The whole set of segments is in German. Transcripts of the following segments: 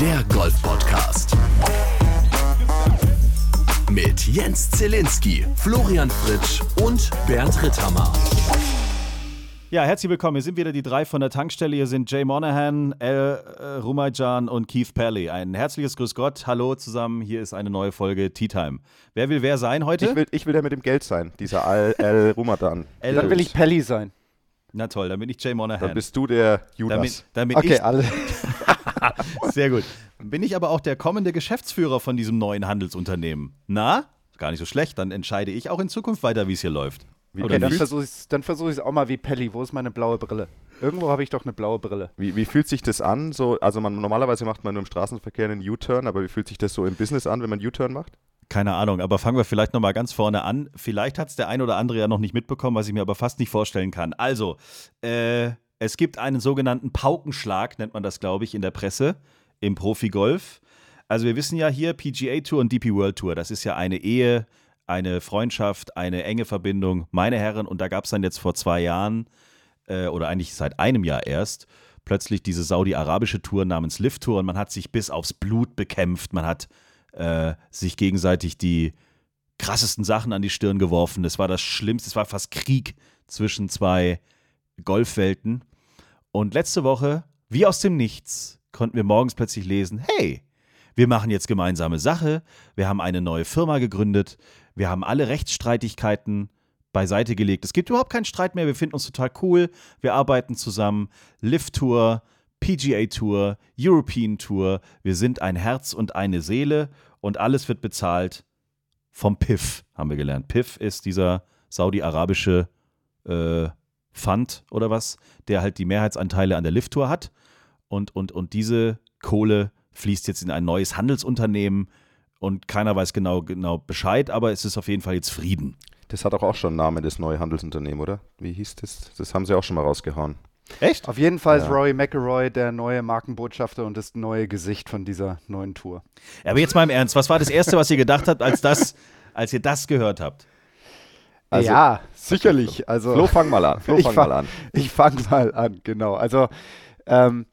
der Golf Podcast. Mit Jens Zielinski, Florian Fritsch und Bernd Ritthammer. Ja, herzlich willkommen. Hier sind wieder die drei von der Tankstelle. Hier sind Jay Monahan, El äh, Rumayjan und Keith Pelly. Ein herzliches Grüß Gott. Hallo zusammen. Hier ist eine neue Folge Tea Time. Wer will wer sein heute? Ich will, ich will der mit dem Geld sein, dieser Al El Rumadan. El Dann will ich Pelli sein. Na toll, dann bin ich Jay Monahan. Dann bist du der Judas. damit, damit Okay, ich, alle. sehr gut. Bin ich aber auch der kommende Geschäftsführer von diesem neuen Handelsunternehmen. Na? Gar nicht so schlecht. Dann entscheide ich auch in Zukunft weiter, wie es hier läuft. wie, Okay, dann versuche ich es versuch auch mal wie Pelli. Wo ist meine blaue Brille? Irgendwo habe ich doch eine blaue Brille. wie, wie fühlt sich das an? So, also man, normalerweise macht man nur im Straßenverkehr einen U-Turn, aber wie fühlt sich das so im Business an, wenn man U-Turn macht? Keine Ahnung, aber fangen wir vielleicht nochmal ganz vorne an. Vielleicht hat es der ein oder andere ja noch nicht mitbekommen, was ich mir aber fast nicht vorstellen kann. Also, äh, es gibt einen sogenannten Paukenschlag, nennt man das, glaube ich, in der Presse, im Profigolf. Also wir wissen ja hier, PGA Tour und DP World Tour, das ist ja eine Ehe, eine Freundschaft, eine enge Verbindung, meine Herren. Und da gab es dann jetzt vor zwei Jahren, äh, oder eigentlich seit einem Jahr erst, plötzlich diese saudi-arabische Tour namens Lift Tour und man hat sich bis aufs Blut bekämpft, man hat äh, sich gegenseitig die krassesten Sachen an die Stirn geworfen. Es war das Schlimmste, es war fast Krieg zwischen zwei Golfwelten. Und letzte Woche, wie aus dem Nichts, konnten wir morgens plötzlich lesen, hey, wir machen jetzt gemeinsame Sache, wir haben eine neue Firma gegründet, wir haben alle Rechtsstreitigkeiten beiseite gelegt. Es gibt überhaupt keinen Streit mehr, wir finden uns total cool, wir arbeiten zusammen, Lift Tour, PGA Tour, European Tour, wir sind ein Herz und eine Seele und alles wird bezahlt vom PIF, haben wir gelernt. PIF ist dieser saudi-arabische äh, Fund oder was, der halt die Mehrheitsanteile an der Lift Tour hat und, und, und diese Kohle fließt jetzt in ein neues Handelsunternehmen und keiner weiß genau, genau Bescheid, aber es ist auf jeden Fall jetzt Frieden. Das hat auch, auch schon einen Namen, das neue Handelsunternehmen, oder? Wie hieß das? Das haben sie auch schon mal rausgehauen. Echt? Auf jeden Fall ist Ja. Rory McIlroy der neue Markenbotschafter und das neue Gesicht von dieser neuen Tour. Aber jetzt mal im Ernst, was war das Erste, was ihr gedacht habt, als, das, als ihr das gehört habt? Also- ja, sicherlich. Also, Flo, fang mal an. Flo, Ich fang fang- mal an. Ich fange mal an, genau. Also, ähm,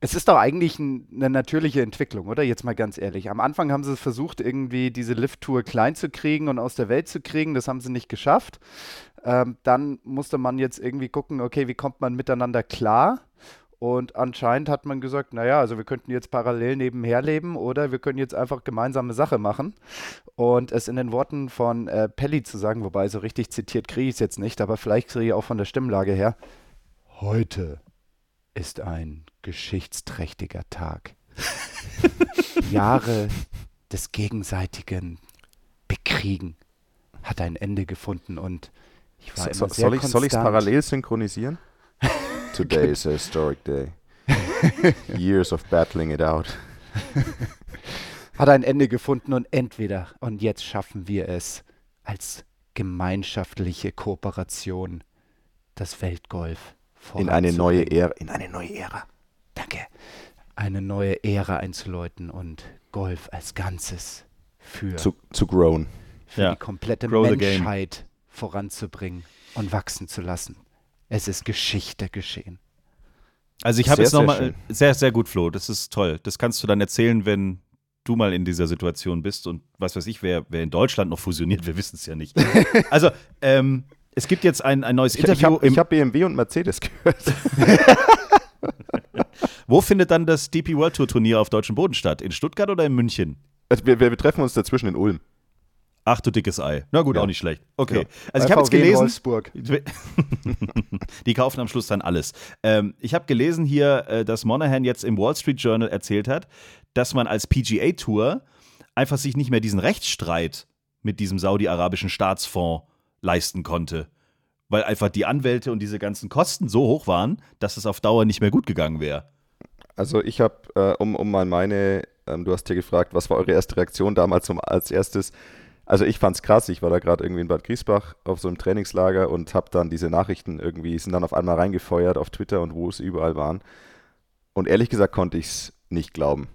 es ist doch eigentlich ein, eine natürliche Entwicklung, oder? Jetzt mal ganz ehrlich. Am Anfang haben sie versucht, irgendwie diese Lift-Tour klein zu kriegen und aus der Welt zu kriegen. Das haben sie nicht geschafft. Ähm, dann musste man jetzt irgendwie gucken, okay, wie kommt man miteinander klar? Und anscheinend hat man gesagt, naja, also wir könnten jetzt parallel nebenher leben oder wir können jetzt einfach gemeinsame Sache machen. Und es in den Worten von äh, Pelli zu sagen, wobei so richtig zitiert kriege ich es jetzt nicht, aber vielleicht kriege ich auch von der Stimmlage her. Heute ist ein geschichtsträchtiger Tag. Jahre des gegenseitigen Bekriegen hat ein Ende gefunden und ich war So, immer sehr soll ich es parallel synchronisieren? Today is a historic day. Years of battling it out. hat ein Ende gefunden und entweder und jetzt schaffen wir es als gemeinschaftliche Kooperation das Weltgolf In eine neue voranzubringen. Ära. In eine neue Ära. Danke. Eine neue Ära einzuläuten und Golf als Ganzes für, Zu, zu grown. für Ja. die komplette Grow. Menschheit voranzubringen und wachsen zu lassen. Es ist Geschichte geschehen. Also ich habe jetzt sehr nochmal, sehr, sehr gut, Flo, das ist toll. Das kannst du dann erzählen, wenn du mal in dieser Situation bist und was weiß ich, wer, wer in Deutschland noch fusioniert, wir wissen es ja nicht. Also, ähm, es gibt jetzt ein, ein neues Ich, ich habe hab BMW und Mercedes gehört. wo findet dann das DP World Tour Turnier auf deutschem Boden statt? In Stuttgart oder in München? Also wir, wir treffen uns dazwischen in Ulm. Ach du dickes Ei. Na gut, Ja. auch nicht schlecht. Okay. Ja. Also ich habe jetzt gelesen. Wolfsburg. Die kaufen am Schluss dann alles. Ähm, ich habe gelesen hier, äh, dass Monahan jetzt im Wall Street Journal erzählt hat, dass man als PGA Tour einfach sich nicht mehr diesen Rechtsstreit mit diesem saudi-arabischen Staatsfonds leisten konnte. Weil einfach die Anwälte und diese ganzen Kosten so hoch waren, dass es auf Dauer nicht mehr gut gegangen wäre. Also ich habe, äh, um, um mal meine, ähm, du hast hier gefragt, was war eure erste Reaktion damals um, als erstes? Also ich fand's krass, ich war da gerade irgendwie in Bad Griesbach auf so einem Trainingslager und habe dann diese Nachrichten irgendwie, sind dann auf einmal reingefeuert auf Twitter und wo es überall waren. Und ehrlich gesagt konnte ich es nicht glauben.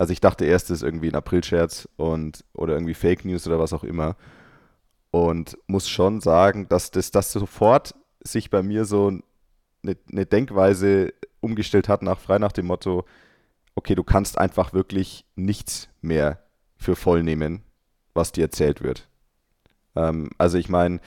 Also ich dachte erst, es ist irgendwie ein Aprilscherz und oder irgendwie Fake News oder was auch immer. Und muss schon sagen, dass das, das sofort sich bei mir so eine, eine Denkweise umgestellt hat, nach, frei nach dem Motto, okay, du kannst einfach wirklich nichts mehr für voll nehmen, was dir erzählt wird. Ähm, also ich meine,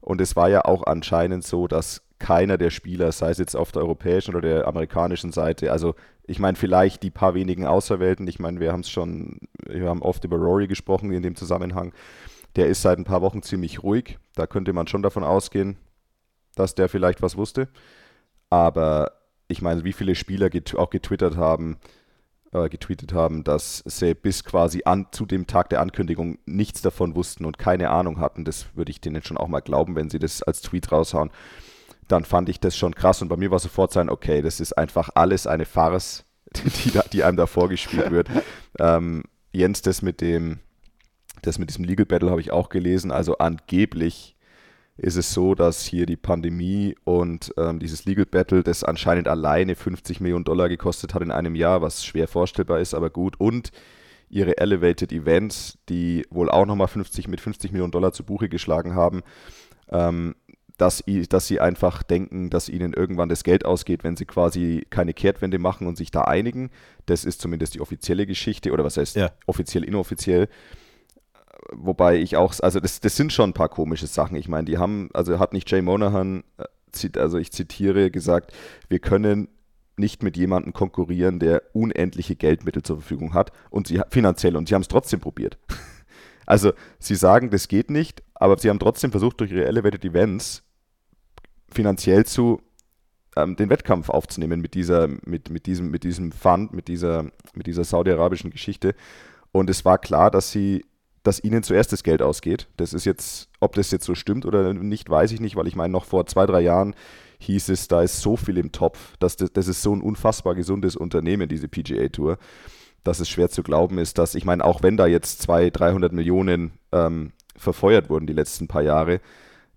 und es war ja auch anscheinend so, dass keiner der Spieler, sei es jetzt auf der europäischen oder der amerikanischen Seite, also ich meine vielleicht die paar wenigen Auserwählten, ich meine, wir haben es schon, wir haben oft über Rory gesprochen in dem Zusammenhang, der ist seit ein paar Wochen ziemlich ruhig, da könnte man schon davon ausgehen, dass der vielleicht was wusste, aber ich meine, wie viele Spieler get auch getwittert haben, äh, getweetet haben, dass sie bis quasi an, zu dem Tag der Ankündigung nichts davon wussten und keine Ahnung hatten. Das würde ich denen schon auch mal glauben, wenn sie das als Tweet raushauen. Dann fand ich das schon krass und bei mir war sofort sein, okay, das ist einfach alles eine Farce, die, da, die einem da vorgespielt wird. ähm, Jens, das mit dem, das mit diesem Legal Battle habe ich auch gelesen. Also angeblich ist es so, dass hier die Pandemie und ähm, dieses Legal Battle, das anscheinend alleine 50 Millionen Dollar gekostet hat in einem Jahr, was schwer vorstellbar ist, aber gut. Und ihre Elevated Events, die wohl auch nochmal 50 mit 50 Millionen Dollar zu Buche geschlagen haben, ähm, dass, dass sie einfach denken, dass ihnen irgendwann das Geld ausgeht, wenn sie quasi keine Kehrtwende machen und sich da einigen. Das ist zumindest die offizielle Geschichte oder was heißt ja. offiziell, inoffiziell wobei ich auch, also das, das sind schon ein paar komische Sachen. Ich meine, die haben, also hat nicht Jay Monahan, äh, also ich zitiere, gesagt, wir können nicht mit jemandem konkurrieren, der unendliche Geldmittel zur Verfügung hat und sie finanziell und sie haben es trotzdem probiert. Also sie sagen, das geht nicht, aber sie haben trotzdem versucht, durch ihre Elevated Events finanziell zu ähm, den Wettkampf aufzunehmen mit dieser, mit, mit diesem, mit diesem Fund, mit dieser, mit dieser saudi-arabischen Geschichte. Und es war klar, dass sie dass ihnen zuerst das Geld ausgeht. Das ist jetzt, ob das jetzt so stimmt oder nicht, weiß ich nicht, weil ich meine, noch vor zwei, drei Jahren hieß es, da ist so viel im Topf, dass das, das ist so ein unfassbar gesundes Unternehmen, diese PGA Tour, dass es schwer zu glauben ist, dass, ich meine, auch wenn da jetzt 200, 300 Millionen ähm, verfeuert wurden die letzten paar Jahre,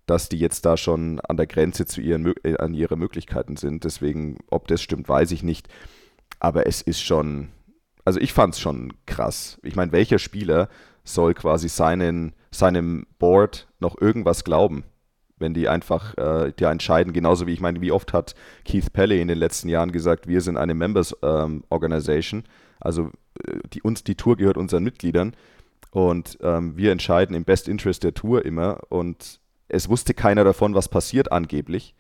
dass die jetzt da schon an der Grenze zu ihren, äh, an ihre Möglichkeiten sind. Deswegen, ob das stimmt, weiß ich nicht. Aber es ist schon, also ich fand es schon krass. Ich meine, welcher Spieler soll quasi seinen, seinem Board noch irgendwas glauben, wenn die einfach äh, ja entscheiden, genauso wie ich meine, wie oft hat Keith Pelley in den letzten Jahren gesagt, wir sind eine Members ähm, Organization, also äh, die, uns, die Tour gehört unseren Mitgliedern und ähm, wir entscheiden im Best Interest der Tour immer und es wusste keiner davon, was passiert angeblich.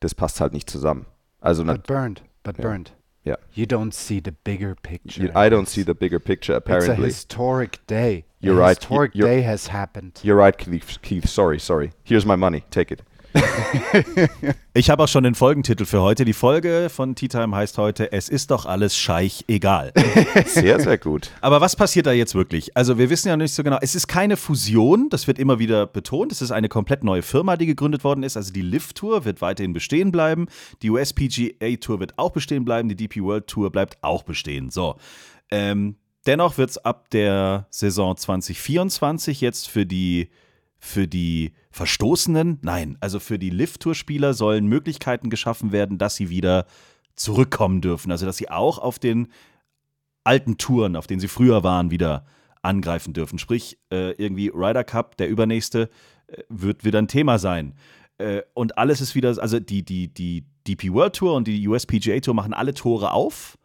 Das passt halt nicht zusammen. Also but burned, but ja. burned. Yeah. You don't see the bigger picture. I don't see the bigger picture, apparently. It's a historic day. You're right. historic You're, day has happened. You're right, Keith. Keith. Sorry, sorry. Here's my money. Take it. ich habe auch schon den Folgentitel für heute. Die Folge von Tea Time heißt heute Es ist doch alles Scheich egal. Sehr, sehr gut. Aber was passiert da jetzt wirklich? Also, wir wissen ja nicht so genau. Es ist keine Fusion, das wird immer wieder betont. Es ist eine komplett neue Firma, die gegründet worden ist. Also, die Lift Tour wird weiterhin bestehen bleiben. Die USPGA Tour wird auch bestehen bleiben. Die DP World Tour bleibt auch bestehen. So. Ähm, dennoch wird es ab der Saison 2024 jetzt für die für die Verstoßenen, nein, also für die Lift-Tour-Spieler sollen Möglichkeiten geschaffen werden, dass sie wieder zurückkommen dürfen. Also, dass sie auch auf den alten Touren, auf denen sie früher waren, wieder angreifen dürfen. Sprich, äh, irgendwie Ryder Cup, der übernächste, äh, wird wieder ein Thema sein. Äh, und alles ist wieder, also die, die, die DP World Tour und die USPGA Tour machen alle Tore auf.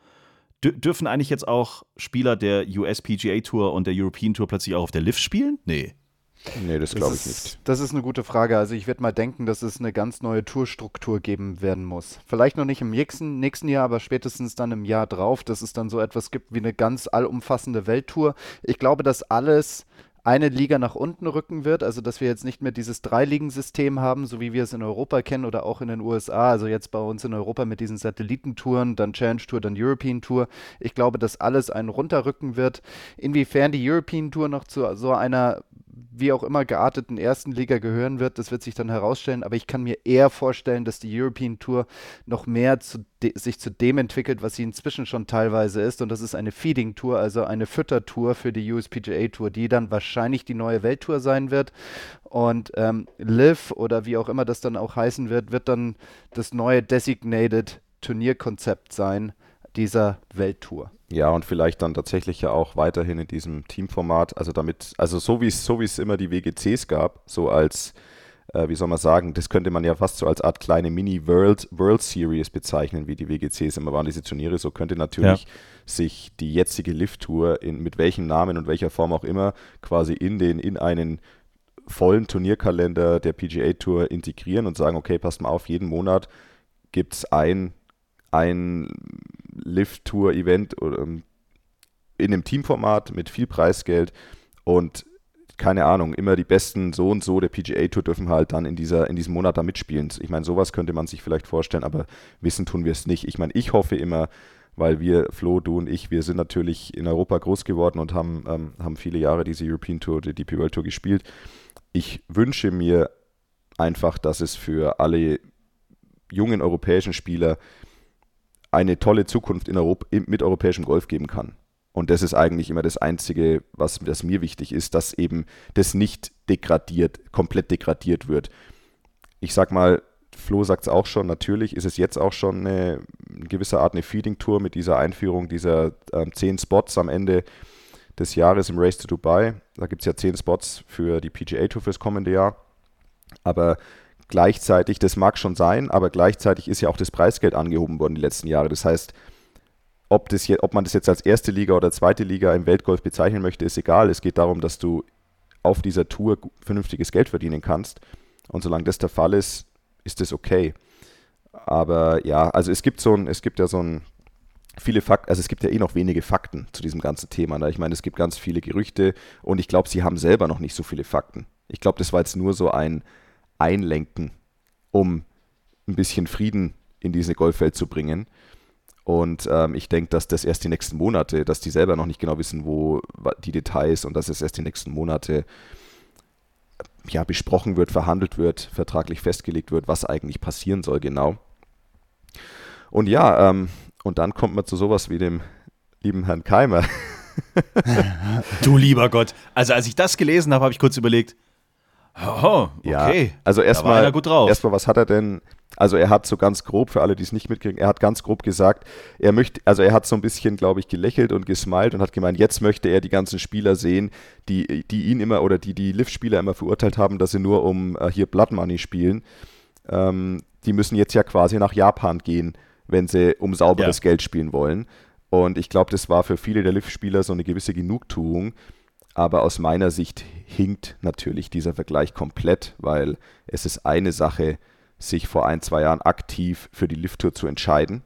Dürfen eigentlich jetzt auch Spieler der USPGA Tour und der European Tour plötzlich auch auf der Lift spielen? Nee. Nee, das glaube ich nicht. Das ist eine gute Frage. Also ich würde mal denken, dass es eine ganz neue Tourstruktur geben werden muss. Vielleicht noch nicht im nächsten, nächsten Jahr, aber spätestens dann im Jahr drauf, dass es dann so etwas gibt wie eine ganz allumfassende Welttour. Ich glaube, dass alles eine Liga nach unten rücken wird, also dass wir jetzt nicht mehr dieses Drei-Ligen-System haben, so wie wir es in Europa kennen oder auch in den USA, also jetzt bei uns in Europa mit diesen Satellitentouren, dann Challenge Tour, dann European Tour. Ich glaube, dass alles einen runterrücken wird. Inwiefern die European Tour noch zu so einer wie auch immer gearteten ersten Liga gehören wird, das wird sich dann herausstellen. Aber ich kann mir eher vorstellen, dass die European Tour noch mehr zu sich zu dem entwickelt, was sie inzwischen schon teilweise ist. Und das ist eine Feeding Tour, also eine Füttertour für die USPGA Tour, die dann wahrscheinlich die neue Welttour sein wird. Und ähm, Liv oder wie auch immer das dann auch heißen wird, wird dann das neue Designated Turnierkonzept sein dieser Welttour. Ja, und vielleicht dann tatsächlich ja auch weiterhin in diesem Teamformat, also damit, also so wie es so wie es immer die WGCs gab, so als äh, wie soll man sagen, das könnte man ja fast so als Art kleine Mini-World World Series bezeichnen, wie die WGCs immer waren, diese Turniere. So könnte natürlich ja. sich die jetzige Lift-Tour mit welchem Namen und welcher Form auch immer quasi in den, in einen vollen Turnierkalender der PGA Tour integrieren und sagen, okay, passt mal auf, jeden Monat gibt es ein, ein Lift-Tour-Event ähm, in einem Teamformat mit viel Preisgeld und keine Ahnung, immer die besten so und so der PGA Tour dürfen halt dann in, dieser, in diesem Monat da mitspielen. Ich meine, sowas könnte man sich vielleicht vorstellen, aber wissen tun wir es nicht. Ich meine, ich hoffe immer, weil wir, Flo, du und ich, wir sind natürlich in Europa groß geworden und haben, ähm, haben viele Jahre diese European Tour, die DP World Tour gespielt. Ich wünsche mir einfach, dass es für alle jungen europäischen Spieler eine tolle Zukunft in Europa, mit europäischem Golf geben kann. Und das ist eigentlich immer das Einzige, was das mir wichtig ist, dass eben das nicht degradiert, komplett degradiert wird. Ich sag mal, Flo sagt es auch schon, natürlich ist es jetzt auch schon eine, eine gewisse Art eine Feeding-Tour mit dieser Einführung dieser ähm, zehn Spots am Ende des Jahres im Race to Dubai. Da gibt es ja zehn Spots für die PGA Tour fürs kommende Jahr. Aber gleichzeitig, das mag schon sein, aber gleichzeitig ist ja auch das Preisgeld angehoben worden die letzten Jahre. Das heißt, ob, das hier, ob man das jetzt als erste Liga oder zweite Liga im Weltgolf bezeichnen möchte, ist egal. Es geht darum, dass du auf dieser Tour vernünftiges Geld verdienen kannst. Und solange das der Fall ist, ist das okay. Aber ja, also es gibt so ein, es gibt ja so ein viele Fakten, also es gibt ja eh noch wenige Fakten zu diesem ganzen Thema. Ne? Ich meine, es gibt ganz viele Gerüchte und ich glaube, sie haben selber noch nicht so viele Fakten. Ich glaube, das war jetzt nur so ein Einlenken, um ein bisschen Frieden in diese Golfwelt zu bringen. Und ähm, ich denke, dass das erst die nächsten Monate, dass die selber noch nicht genau wissen, wo die Details und dass es erst die nächsten Monate ja, besprochen wird, verhandelt wird, vertraglich festgelegt wird, was eigentlich passieren soll genau. Und ja, ähm, und dann kommt man zu sowas wie dem lieben Herrn Keimer. du lieber Gott. Also als ich das gelesen habe, habe ich kurz überlegt, oh, okay. Ja, also erstmal, erstmal, was hat er denn also er hat so ganz grob, für alle, die es nicht mitkriegen, er hat ganz grob gesagt, er möchte, also er hat so ein bisschen, glaube ich, gelächelt und gesmiled und hat gemeint, jetzt möchte er die ganzen Spieler sehen, die, die ihn immer oder die die Lift-Spieler immer verurteilt haben, dass sie nur um äh, hier Blood Money spielen. Ähm, die müssen jetzt ja quasi nach Japan gehen, wenn sie um sauberes ja. Geld spielen wollen. Und ich glaube, das war für viele der Lift-Spieler so eine gewisse Genugtuung. Aber aus meiner Sicht hinkt natürlich dieser Vergleich komplett, weil es ist eine Sache, sich vor ein, zwei Jahren aktiv für die Lift-Tour zu entscheiden.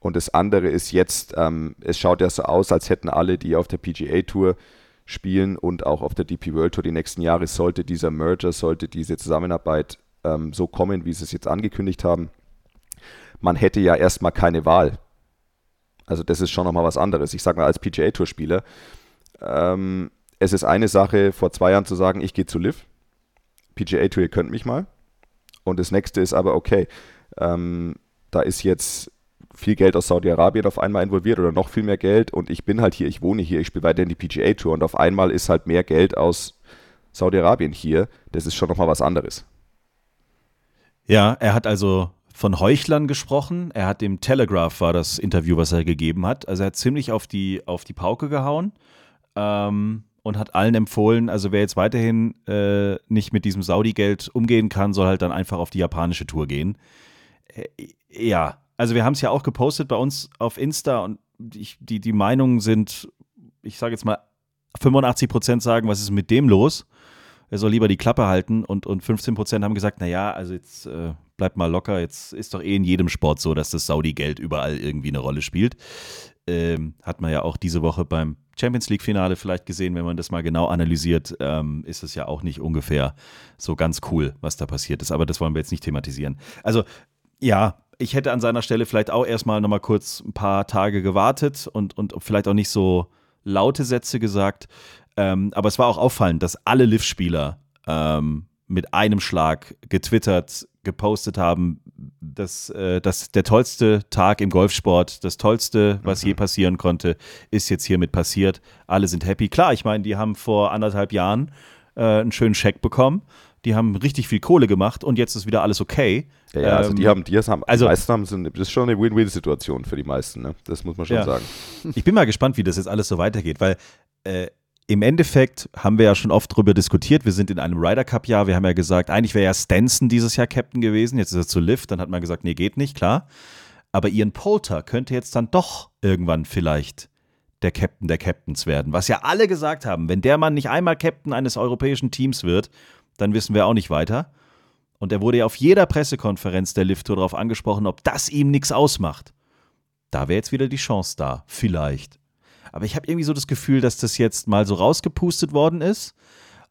Und das andere ist jetzt, ähm, es schaut ja so aus, als hätten alle, die auf der PGA-Tour spielen und auch auf der DP World Tour die nächsten Jahre, sollte dieser Merger, sollte diese Zusammenarbeit ähm, so kommen, wie sie es jetzt angekündigt haben, man hätte ja erstmal keine Wahl. Also das ist schon nochmal was anderes. Ich sage mal als PGA-Tour-Spieler, ähm, es ist eine Sache, vor zwei Jahren zu sagen, ich gehe zu Liv. PGA Tour, ihr könnt mich mal. Und das nächste ist aber, okay, ähm, da ist jetzt viel Geld aus Saudi-Arabien auf einmal involviert oder noch viel mehr Geld und ich bin halt hier, ich wohne hier, ich spiele weiterhin die PGA Tour und auf einmal ist halt mehr Geld aus Saudi-Arabien hier. Das ist schon nochmal was anderes. Ja, er hat also von Heuchlern gesprochen. Er hat dem Telegraph war das Interview, was er gegeben hat. Also er hat ziemlich auf die, auf die Pauke gehauen. Ähm, und hat allen empfohlen, also wer jetzt weiterhin äh, nicht mit diesem Saudi-Geld umgehen kann, soll halt dann einfach auf die japanische Tour gehen. Äh, ja, also wir haben es ja auch gepostet bei uns auf Insta und ich, die, die Meinungen sind, ich sage jetzt mal, 85 Prozent sagen, was ist mit dem los? Er soll lieber die Klappe halten und, und 15 Prozent haben gesagt, naja, also jetzt äh, bleibt mal locker, jetzt ist doch eh in jedem Sport so, dass das Saudi-Geld überall irgendwie eine Rolle spielt. Ähm, hat man ja auch diese Woche beim Champions League-Finale vielleicht gesehen, wenn man das mal genau analysiert, ähm, ist es ja auch nicht ungefähr so ganz cool, was da passiert ist. Aber das wollen wir jetzt nicht thematisieren. Also, ja, ich hätte an seiner Stelle vielleicht auch erstmal nochmal kurz ein paar Tage gewartet und, und vielleicht auch nicht so laute Sätze gesagt. Ähm, aber es war auch auffallend, dass alle Liv-Spieler ähm, mit einem Schlag getwittert, gepostet haben, dass, äh, dass der tollste Tag im Golfsport, das tollste, was mhm. je passieren konnte, ist jetzt hiermit passiert. Alle sind happy. Klar, ich meine, die haben vor anderthalb Jahren äh, einen schönen Scheck bekommen. Die haben richtig viel Kohle gemacht und jetzt ist wieder alles okay. Ja, ja also die ähm, haben, die haben, also, die meisten haben, sind, das ist schon eine Win-Win-Situation für die meisten, ne? Das muss man schon ja. sagen. Ich bin mal gespannt, wie das jetzt alles so weitergeht, weil äh, im Endeffekt haben wir ja schon oft darüber diskutiert. Wir sind in einem Ryder Cup Jahr. Wir haben ja gesagt, eigentlich wäre ja Stenson dieses Jahr Captain gewesen. Jetzt ist er zu Lift. Dann hat man gesagt, nee, geht nicht, klar. Aber Ian Poulter könnte jetzt dann doch irgendwann vielleicht der Captain der Captains werden. Was ja alle gesagt haben, wenn der Mann nicht einmal Captain eines europäischen Teams wird, dann wissen wir auch nicht weiter. Und er wurde ja auf jeder Pressekonferenz der Lift Tour darauf angesprochen, ob das ihm nichts ausmacht. Da wäre jetzt wieder die Chance da, vielleicht. Aber ich habe irgendwie so das Gefühl, dass das jetzt mal so rausgepustet worden ist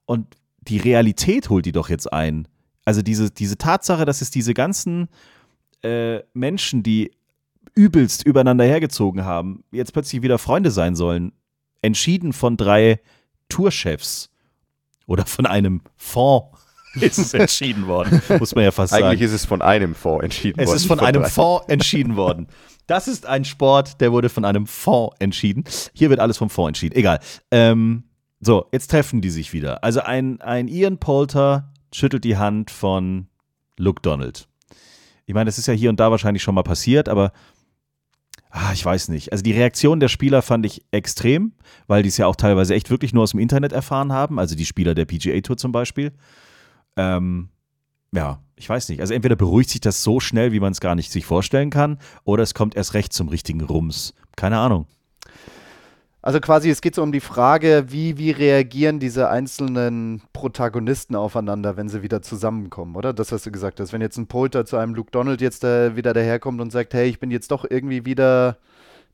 und die Realität holt die doch jetzt ein. Also diese, diese Tatsache, dass es diese ganzen äh, Menschen, die übelst übereinander hergezogen haben, jetzt plötzlich wieder Freunde sein sollen. Entschieden von drei Tourchefs oder von einem Fonds ist es entschieden worden, muss man ja fast sagen. Eigentlich ist es von einem Fonds entschieden es worden. Es ist von, von einem drei. Fonds entschieden worden. Das ist ein Sport, der wurde von einem Fonds entschieden. Hier wird alles vom Fonds entschieden. Egal. Ähm, so, jetzt treffen die sich wieder. Also ein, ein Ian Polter schüttelt die Hand von Luke Donald. Ich meine, das ist ja hier und da wahrscheinlich schon mal passiert, aber ah, ich weiß nicht. Also die Reaktion der Spieler fand ich extrem, weil die es ja auch teilweise echt wirklich nur aus dem Internet erfahren haben. Also die Spieler der PGA Tour zum Beispiel. Ähm, ja, ich weiß nicht. Also entweder beruhigt sich das so schnell, wie man es gar nicht sich vorstellen kann, oder es kommt erst recht zum richtigen Rums. Keine Ahnung. Also quasi, es geht so um die Frage, wie, wie reagieren diese einzelnen Protagonisten aufeinander, wenn sie wieder zusammenkommen, oder? Das hast du gesagt hast. Wenn jetzt ein Polter zu einem Luke Donald jetzt äh, wieder daherkommt und sagt, hey, ich bin jetzt doch irgendwie wieder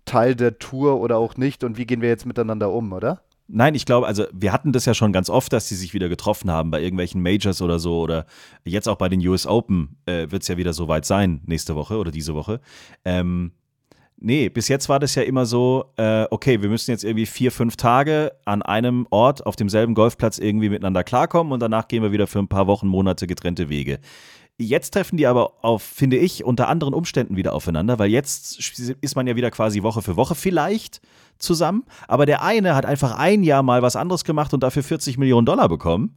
Teil der Tour oder auch nicht und wie gehen wir jetzt miteinander um, oder? Nein, ich glaube, also wir hatten das ja schon ganz oft, dass sie sich wieder getroffen haben bei irgendwelchen Majors oder so oder jetzt auch bei den US Open äh, wird es ja wieder soweit sein, nächste Woche oder diese Woche. Ähm, nee, bis jetzt war das ja immer so, äh, okay, wir müssen jetzt irgendwie vier, fünf Tage an einem Ort auf demselben Golfplatz irgendwie miteinander klarkommen und danach gehen wir wieder für ein paar Wochen, Monate getrennte Wege. Jetzt treffen die aber auf, finde ich, unter anderen Umständen wieder aufeinander, weil jetzt ist man ja wieder quasi Woche für Woche vielleicht zusammen. Aber der eine hat einfach ein Jahr mal was anderes gemacht und dafür 40 Millionen Dollar bekommen.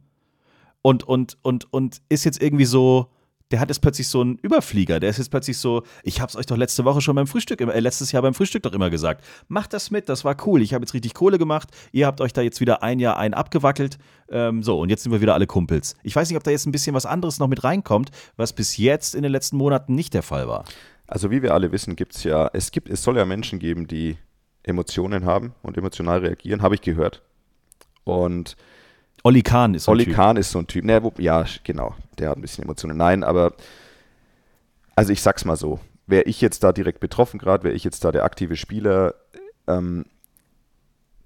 Und, und, und, und ist jetzt irgendwie so, der hat jetzt plötzlich so einen Überflieger. Der ist jetzt plötzlich so, ich hab's euch doch letzte Woche schon beim Frühstück, äh, letztes Jahr beim Frühstück doch immer gesagt. Macht das mit, das war cool. Ich habe jetzt richtig Kohle gemacht. Ihr habt euch da jetzt wieder ein Jahr ein abgewackelt. Ähm, so, und jetzt sind wir wieder alle Kumpels. Ich weiß nicht, ob da jetzt ein bisschen was anderes noch mit reinkommt, was bis jetzt in den letzten Monaten nicht der Fall war. Also wie wir alle wissen, gibt es ja, es gibt, es soll ja Menschen geben, die Emotionen haben und emotional reagieren, habe ich gehört. Und Olli Kahn ist so ein Olli Typ. Kahn ist so ein Typ. Ne, wo, ja, genau. Der hat ein bisschen Emotionen. Nein, aber also ich sag's mal so. Wäre ich jetzt da direkt betroffen, gerade wäre ich jetzt da der aktive Spieler, ähm,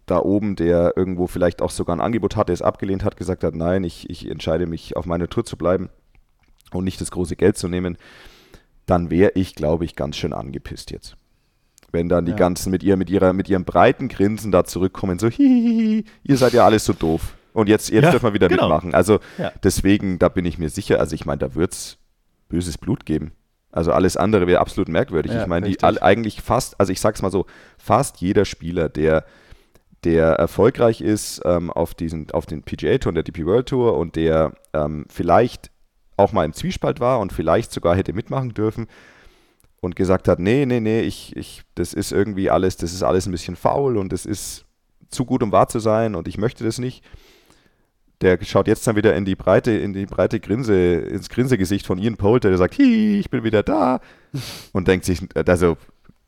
da oben, der irgendwo vielleicht auch sogar ein Angebot hatte, es abgelehnt hat, gesagt hat, nein, ich, ich entscheide mich auf meiner Tour zu bleiben und nicht das große Geld zu nehmen, dann wäre ich, glaube ich, ganz schön angepisst jetzt. Wenn dann die ja. ganzen mit ihr, mit ihrer, mit ihrem breiten Grinsen da zurückkommen, so hihihi, ihr seid ja alles so doof. Und jetzt, jetzt ja, dürfen wir wieder genau. mitmachen. Also ja. deswegen, da bin ich mir sicher, also ich meine, da wird es böses Blut geben. Also alles andere wäre absolut merkwürdig. Ja, ich meine, die all, eigentlich fast, also ich sag's mal so, fast jeder Spieler, der, der erfolgreich ist ähm, auf, diesen, auf den PGA Tour und der DP World Tour und der ähm, vielleicht auch mal im Zwiespalt war und vielleicht sogar hätte mitmachen dürfen und gesagt hat, nee, nee, nee, ich, ich, das ist irgendwie alles, das ist alles ein bisschen faul und das ist zu gut, um wahr zu sein und ich möchte das nicht der schaut jetzt dann wieder in die breite, in die breite Grinse, ins Grinsegesicht von Ian Poulter, der sagt, hi, ich bin wieder da und denkt sich, also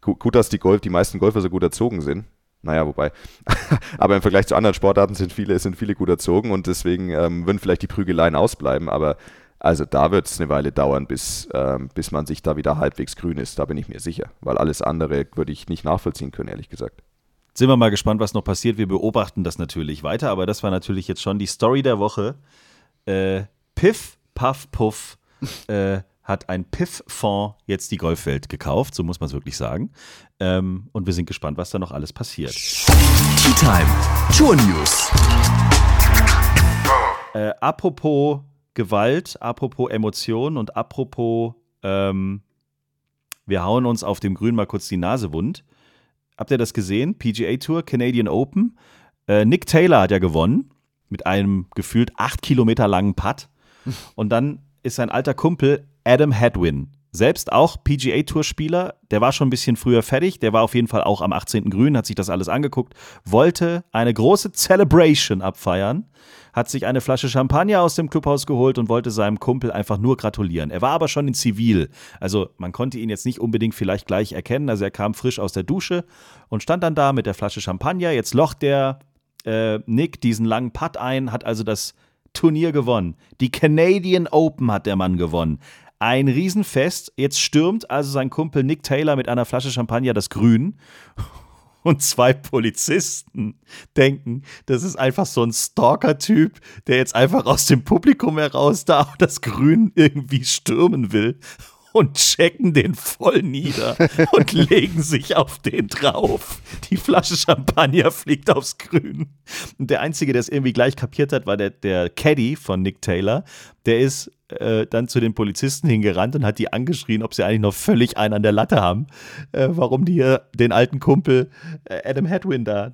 gut, dass die Golf, die meisten Golfer so gut erzogen sind. Naja, wobei. aber im Vergleich zu anderen Sportarten sind viele, sind viele gut erzogen und deswegen ähm, würden vielleicht die Prügeleien ausbleiben, aber also da wird es eine Weile dauern, bis, ähm, bis man sich da wieder halbwegs grün ist, da bin ich mir sicher. Weil alles andere würde ich nicht nachvollziehen können, ehrlich gesagt sind wir mal gespannt, was noch passiert. Wir beobachten das natürlich weiter, aber das war natürlich jetzt schon die Story der Woche. Äh, Piff, Puff, Puff äh, hat ein Piff-Fonds jetzt die Golfwelt gekauft, so muss man es wirklich sagen. Ähm, und wir sind gespannt, was da noch alles passiert. Tea Time, Tour News. Äh, apropos Gewalt, apropos Emotionen und apropos ähm, wir hauen uns auf dem Grün mal kurz die Nase wund. Habt ihr das gesehen? PGA Tour, Canadian Open. Äh, Nick Taylor hat ja gewonnen mit einem gefühlt acht Kilometer langen Putt. Und dann ist sein alter Kumpel Adam Hadwin selbst auch PGA-Tour-Spieler, der war schon ein bisschen früher fertig, der war auf jeden Fall auch am 18. Grün, hat sich das alles angeguckt, wollte eine große Celebration abfeiern, hat sich eine Flasche Champagner aus dem Clubhaus geholt und wollte seinem Kumpel einfach nur gratulieren. Er war aber schon in Zivil, also man konnte ihn jetzt nicht unbedingt vielleicht gleich erkennen, also er kam frisch aus der Dusche und stand dann da mit der Flasche Champagner, jetzt locht der äh, Nick diesen langen Putt ein, hat also das Turnier gewonnen. Die Canadian Open hat der Mann gewonnen. Ein Riesenfest. Jetzt stürmt also sein Kumpel Nick Taylor mit einer Flasche Champagner das Grün. Und zwei Polizisten denken, das ist einfach so ein Stalker-Typ, der jetzt einfach aus dem Publikum heraus da das Grün irgendwie stürmen will und checken den voll nieder und legen sich auf den drauf. Die Flasche Champagner fliegt aufs Grün. Und der Einzige, der es irgendwie gleich kapiert hat, war der, der Caddy von Nick Taylor. Der ist äh, dann zu den Polizisten hingerannt und hat die angeschrien, ob sie eigentlich noch völlig einen an der Latte haben, äh, warum die hier den alten Kumpel äh, Adam Hadwin da.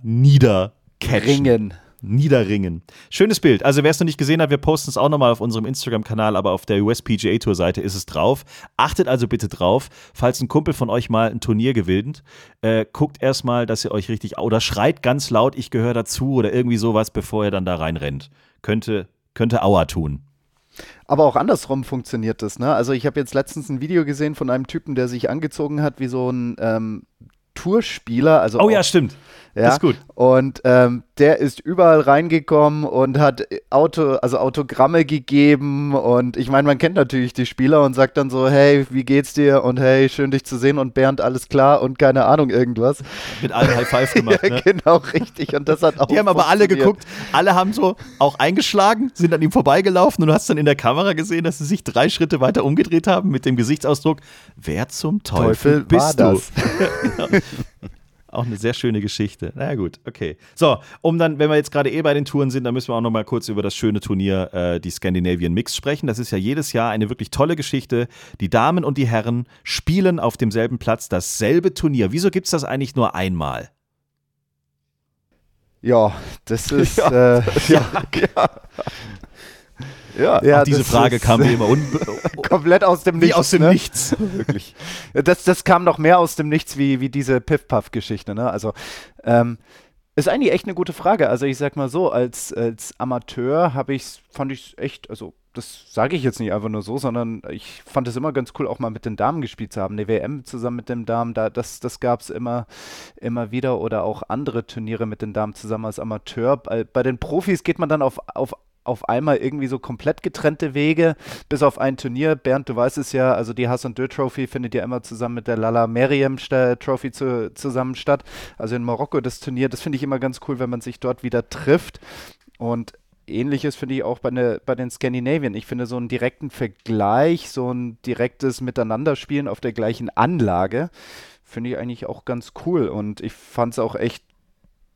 Ringen. Niederringen. Schönes Bild. Also wer es noch nicht gesehen hat, wir posten es auch nochmal auf unserem Instagram-Kanal, aber auf der USPGA Tour Seite ist es drauf. Achtet also bitte drauf, falls ein Kumpel von euch mal ein Turnier gewinnt, äh, guckt erstmal, dass ihr euch richtig, oder schreit ganz laut, ich gehöre dazu oder irgendwie sowas, bevor ihr dann da reinrennt. Könnte, könnte Aua tun. Aber auch andersrum funktioniert das, ne? Also ich habe jetzt letztens ein Video gesehen von einem Typen, der sich angezogen hat wie so ein ähm, Tourspieler. Also Oh ja, stimmt. Ja, Das ist gut. Und ähm, der ist überall reingekommen und hat Auto, also Autogramme gegeben. Und ich meine, man kennt natürlich die Spieler und sagt dann so, hey, wie geht's dir? Und hey, schön dich zu sehen und Bernd, alles klar und keine Ahnung, irgendwas. Mit allen High Five gemacht. ja, ne? genau, richtig. Und das hat auch Die haben aber alle geguckt, alle haben so auch eingeschlagen, sind an ihm vorbeigelaufen und du hast dann in der Kamera gesehen, dass sie sich drei Schritte weiter umgedreht haben mit dem Gesichtsausdruck, wer zum Teufel, Teufel bist du? Auch eine sehr schöne Geschichte. Na ja, gut, okay. So, um dann, wenn wir jetzt gerade eh bei den Touren sind, dann müssen wir auch noch mal kurz über das schöne Turnier, äh, die Scandinavian Mix, sprechen. Das ist ja jedes Jahr eine wirklich tolle Geschichte. Die Damen und die Herren spielen auf demselben Platz dasselbe Turnier. Wieso gibt es das eigentlich nur einmal? Ja, das ist. Ja, äh, Ja, ja. Ja, ja, Auch diese Frage kam mir immer un komplett aus dem wie Nichts. aus dem ne? Nichts. wirklich. Das, das kam noch mehr aus dem Nichts wie, wie diese Piff-Puff-Geschichte. Ne? Also, ähm, ist eigentlich echt eine gute Frage. Also, ich sag mal so, als, als Amateur habe ich fand ich echt, also, das sage ich jetzt nicht einfach nur so, sondern ich fand es immer ganz cool, auch mal mit den Damen gespielt zu haben. Eine WM zusammen mit den Damen, da, das, das gab es immer, immer wieder oder auch andere Turniere mit den Damen zusammen als Amateur. Bei, bei den Profis geht man dann auf, auf auf einmal irgendwie so komplett getrennte Wege, bis auf ein Turnier. Bernd, du weißt es ja, also die Hassan Dö Trophy findet ja immer zusammen mit der Lala Meriem Trophy zu, zusammen statt. Also in Marokko das Turnier, das finde ich immer ganz cool, wenn man sich dort wieder trifft. Und ähnliches finde ich auch bei, ne, bei den Scandinavian. Ich finde so einen direkten Vergleich, so ein direktes Miteinanderspielen auf der gleichen Anlage, finde ich eigentlich auch ganz cool. Und ich fand es auch echt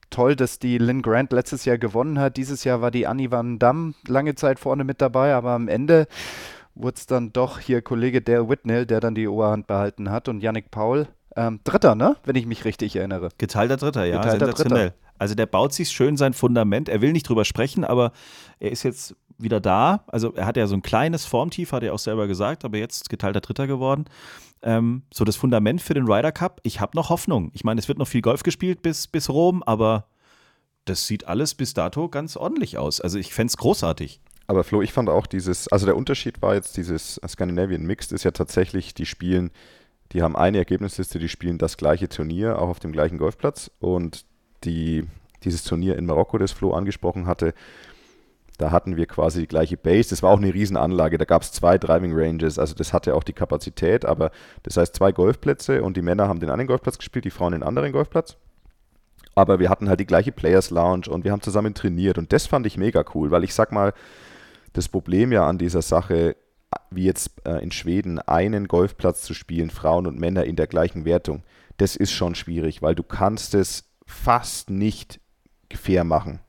toll, dass die Lynn Grant letztes Jahr gewonnen hat. Dieses Jahr war die Annie Van Damme lange Zeit vorne mit dabei, aber am Ende wurde es dann doch hier Kollege Dale Whitnell, der dann die Oberhand behalten hat und Yannick Paul. Ähm, Dritter, ne? Wenn ich mich richtig erinnere. Geteilter Dritter, ja, Geteilter sensationell. Also der baut sich schön sein Fundament. Er will nicht drüber sprechen, aber er ist jetzt wieder da. Also er hat ja so ein kleines Formtief, hat er auch selber gesagt, aber jetzt geteilter Dritter geworden. Ähm, so das Fundament für den Ryder Cup. Ich habe noch Hoffnung. Ich meine, es wird noch viel Golf gespielt bis, bis Rom, aber das sieht alles bis dato ganz ordentlich aus. Also ich fände es großartig. Aber Flo, ich fand auch dieses, also der Unterschied war jetzt, dieses Scandinavian Mixed ist ja tatsächlich, die spielen, die haben eine Ergebnisliste, die spielen das gleiche Turnier, auch auf dem gleichen Golfplatz. Und die, dieses Turnier in Marokko, das Flo angesprochen hatte, da hatten wir quasi die gleiche Base. Das war auch eine Riesenanlage. Da gab es zwei Driving Ranges. Also das hatte auch die Kapazität. Aber das heißt zwei Golfplätze und die Männer haben den einen Golfplatz gespielt, die Frauen den anderen Golfplatz. Aber wir hatten halt die gleiche Players Lounge und wir haben zusammen trainiert. Und das fand ich mega cool, weil ich sag mal, das Problem ja an dieser Sache, wie jetzt äh, in Schweden, einen Golfplatz zu spielen, Frauen und Männer in der gleichen Wertung, das ist schon schwierig, weil du kannst es fast nicht fair machen.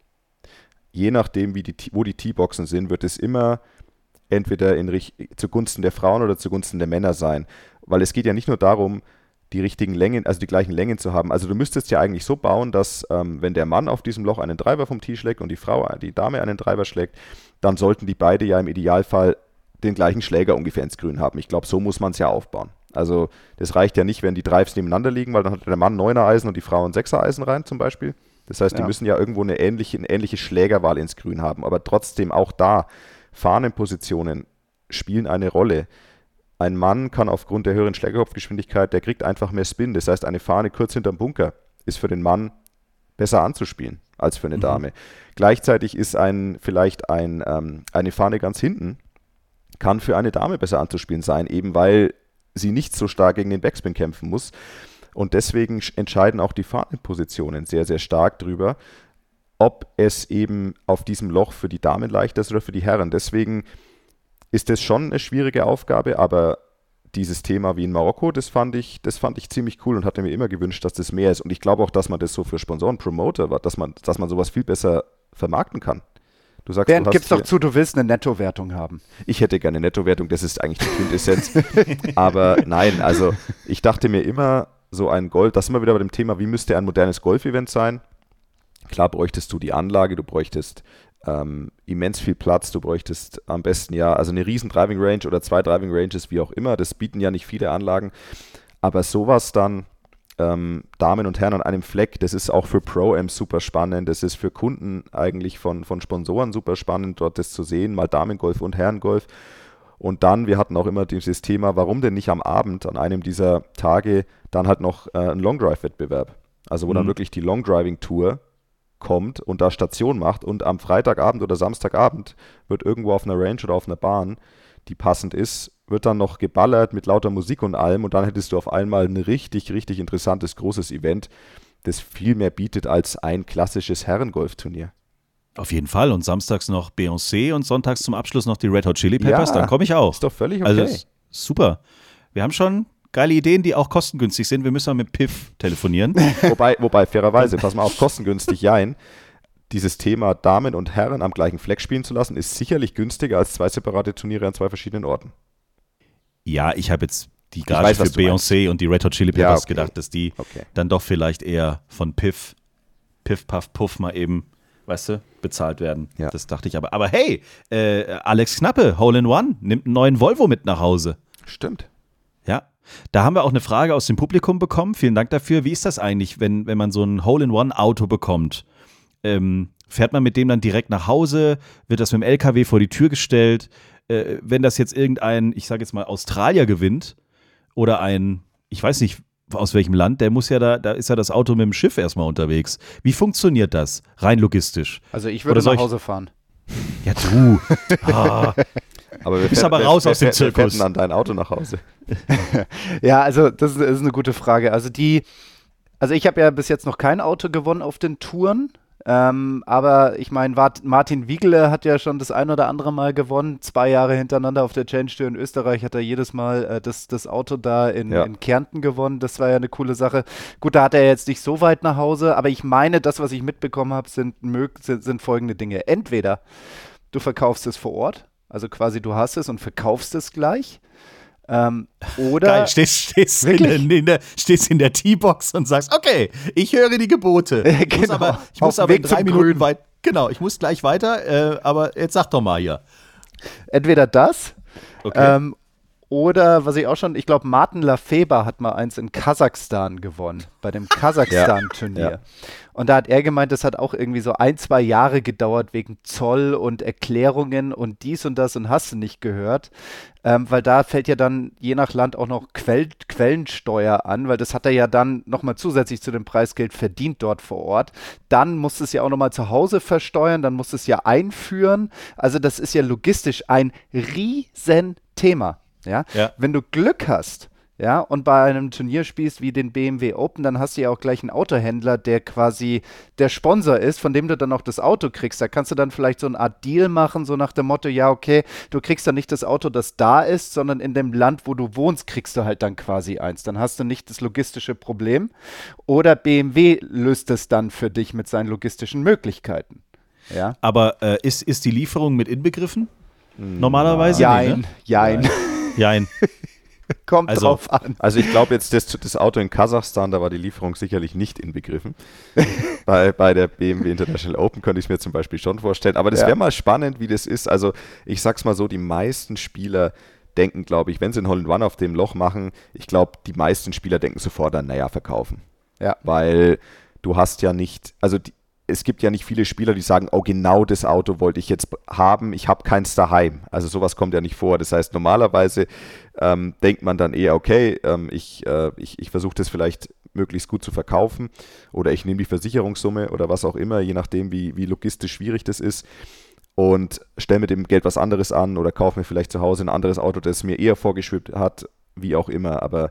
Je nachdem, wie die, wo die T-Boxen sind, wird es immer entweder in, zugunsten der Frauen oder zugunsten der Männer sein. Weil es geht ja nicht nur darum, die richtigen Längen, also die gleichen Längen zu haben. Also du müsstest ja eigentlich so bauen, dass ähm, wenn der Mann auf diesem Loch einen Treiber vom Tee schlägt und die Frau, die Dame einen Treiber schlägt, dann sollten die beide ja im Idealfall den gleichen Schläger ungefähr ins Grün haben. Ich glaube, so muss man es ja aufbauen. Also das reicht ja nicht, wenn die Drives nebeneinander liegen, weil dann hat der Mann neuner Eisen und die Frau ein sechser Eisen rein zum Beispiel. Das heißt, die Ja. müssen ja irgendwo eine ähnliche, eine ähnliche Schlägerwahl ins Grün haben. Aber trotzdem auch da, Fahnenpositionen spielen eine Rolle. Ein Mann kann aufgrund der höheren Schlägerkopfgeschwindigkeit, der kriegt einfach mehr Spin. Das heißt, eine Fahne kurz hinterm Bunker ist für den Mann besser anzuspielen als für eine Dame. Gleichzeitig ist ein vielleicht ein, ähm, eine Fahne ganz hinten kann für eine Dame besser anzuspielen sein, eben weil sie nicht so stark gegen den Backspin kämpfen muss. Und deswegen sch- entscheiden auch die Fahnenpositionen sehr, sehr stark drüber, ob es eben auf diesem Loch für die Damen leichter ist oder für die Herren. Deswegen ist das schon eine schwierige Aufgabe, aber dieses Thema wie in Marokko, das fand ich, das fand ich ziemlich cool und hatte mir immer gewünscht, dass das mehr ist. Und ich glaube auch, dass man das so für Sponsoren, Promoter, dass man, dass man sowas viel besser vermarkten kann. Du sagst, Bernd, du hast gib's doch zu, du willst eine Nettowertung haben. ich hätte gerne Nettowertung, das ist eigentlich die Quintessenz. Aber nein, also ich dachte mir immer, so ein Golf, das sind wir wieder bei dem Thema, wie müsste ein modernes Golfevent sein? Klar bräuchtest du die Anlage, du bräuchtest ähm, immens viel Platz, du bräuchtest am besten ja, also eine riesen Driving Range oder zwei Driving Ranges, wie auch immer, das bieten ja nicht viele Anlagen. Aber sowas dann, ähm, Damen und Herren an einem Fleck, das ist auch für Pro-Am super spannend, das ist für Kunden eigentlich von, von Sponsoren super spannend, dort das zu sehen, mal Damengolf und Herrengolf. Und dann, wir hatten auch immer dieses Thema, warum denn nicht am Abend, an einem dieser Tage, dann halt noch äh, ein Long Drive-Wettbewerb. Also wo dann Mhm. wirklich die Long Driving Tour kommt und da Station macht und am Freitagabend oder Samstagabend wird irgendwo auf einer Range oder auf einer Bahn, die passend ist, wird dann noch geballert mit lauter Musik und allem und dann hättest du auf einmal ein richtig, richtig interessantes, großes Event, das viel mehr bietet als ein klassisches Herrengolfturnier. Auf jeden Fall. Und samstags noch Beyoncé und sonntags zum Abschluss noch die Red Hot Chili Peppers. Ja, Dann komme ich auch. Ist doch völlig okay. Also super. Wir haben schon geile Ideen, die auch kostengünstig sind. Wir müssen mal mit Piff telefonieren. Wobei, wobei, fairerweise, pass mal auf, kostengünstig, jein. Dieses Thema Damen und Herren am gleichen Fleck spielen zu lassen, ist sicherlich günstiger als zwei separate Turniere an zwei verschiedenen Orten. ja, ich habe jetzt die Gage weiß, für Beyoncé und die Red Hot Chili Ja, Peppers okay. gedacht, dass die Okay. dann doch vielleicht eher von Piff, Piff, Puff, Puff mal eben, weißt du, bezahlt werden. Ja. Das dachte ich aber. Aber hey, äh, Alex Knappe, Hole in One, nimmt einen neuen Volvo mit nach Hause. Stimmt. Ja, da haben wir auch eine Frage aus dem Publikum bekommen. Vielen Dank dafür. Wie ist das eigentlich, wenn, wenn man so ein Hole-in-One-Auto bekommt? Ähm, fährt man mit dem dann direkt nach Hause? Wird das mit dem LKW vor die Tür gestellt? Äh, wenn das jetzt irgendein, ich sage jetzt mal, Australier gewinnt oder ein, ich weiß nicht aus welchem Land, der muss ja da, da ist ja das Auto mit dem Schiff erstmal unterwegs. Wie funktioniert das? Rein logistisch. Also ich würde nach ich- Hause fahren. Ja, du. Ah, Aber wir bist aber raus aus dem Zirkus. denn an dein Auto nach Hause? Ja, also das ist, ist eine gute Frage. Also die, also ich habe ja bis jetzt noch kein Auto gewonnen auf den Touren. Ähm, aber ich meine, Martin Wiegele hat ja schon das ein oder andere Mal gewonnen. Zwei Jahre hintereinander auf der Challenge Tour in Österreich hat er jedes Mal äh, das, das Auto da in, Ja. in Kärnten gewonnen. Das war ja eine coole Sache. Gut, da hat er jetzt nicht so weit nach Hause, aber ich meine, das, was ich mitbekommen habe, sind, sind, sind folgende Dinge. Entweder du verkaufst es vor Ort, also quasi du hast es und verkaufst es gleich. Ähm, oder Geil, stehst, stehst, in der, in der, stehst in der T-Box und sagst, okay, ich höre die Gebote. Ich muss Genau, aber, ich muss aber drei Minuten Grün. weit. Genau, ich muss gleich weiter, äh, aber jetzt sag doch mal hier. entweder das Okay. Ähm, oder was ich auch schon, ich glaube, Martin Lafeber hat mal eins in Kasachstan gewonnen, bei dem Kasachstan-Turnier. ja. Und da hat er gemeint, das hat auch irgendwie so ein, zwei Jahre gedauert wegen Zoll und Erklärungen und dies und das und hast du nicht gehört. Ähm, weil da fällt ja dann je nach Land auch noch Quell Quellensteuer an, weil das hat er ja dann nochmal zusätzlich zu dem Preisgeld verdient dort vor Ort. Dann musst du es ja auch nochmal zu Hause versteuern, dann musst du es ja einführen. Also das ist ja logistisch ein Riesenthema. Ja? Ja. Wenn du Glück hast, ja, und bei einem Turnier spielst wie den BMW Open, dann hast du ja auch gleich einen Autohändler, der quasi der Sponsor ist, von dem du dann auch das Auto kriegst. Da kannst du dann vielleicht so eine Art Deal machen, so nach dem Motto, ja, okay, du kriegst dann nicht das Auto, das da ist, sondern in dem Land, wo du wohnst, kriegst du halt dann quasi eins. Dann hast du nicht das logistische Problem. Oder BMW löst es dann für dich mit seinen logistischen Möglichkeiten. Ja. aber äh, ist, ist die Lieferung mit inbegriffen? Normalerweise? Jein, Nee, ne? jein. Jein. Kommt Also- drauf an. Also ich glaube jetzt, das, das Auto in Kasachstan, da war die Lieferung sicherlich nicht inbegriffen. bei, bei der BMW International Open könnte ich es mir zum Beispiel schon vorstellen. Aber das Ja. wäre mal spannend, wie das ist. Also ich sag's mal so, die meisten Spieler denken, glaube ich, wenn sie einen Hole in One auf dem Loch machen, ich glaube, die meisten Spieler denken sofort an, naja, verkaufen. Ja. Weil du hast ja nicht, also die, es gibt ja nicht viele Spieler, die sagen, oh, genau das Auto wollte ich jetzt haben, ich habe keins daheim. Also sowas kommt ja nicht vor. Das heißt, normalerweise ähm, denkt man dann eher, okay, ähm, ich, äh, ich, ich versuche das vielleicht möglichst gut zu verkaufen oder ich nehme die Versicherungssumme oder was auch immer, je nachdem, wie, wie logistisch schwierig das ist und stelle mit dem Geld was anderes an oder kaufe mir vielleicht zu Hause ein anderes Auto, das mir eher vorgeschwebt hat, wie auch immer. Aber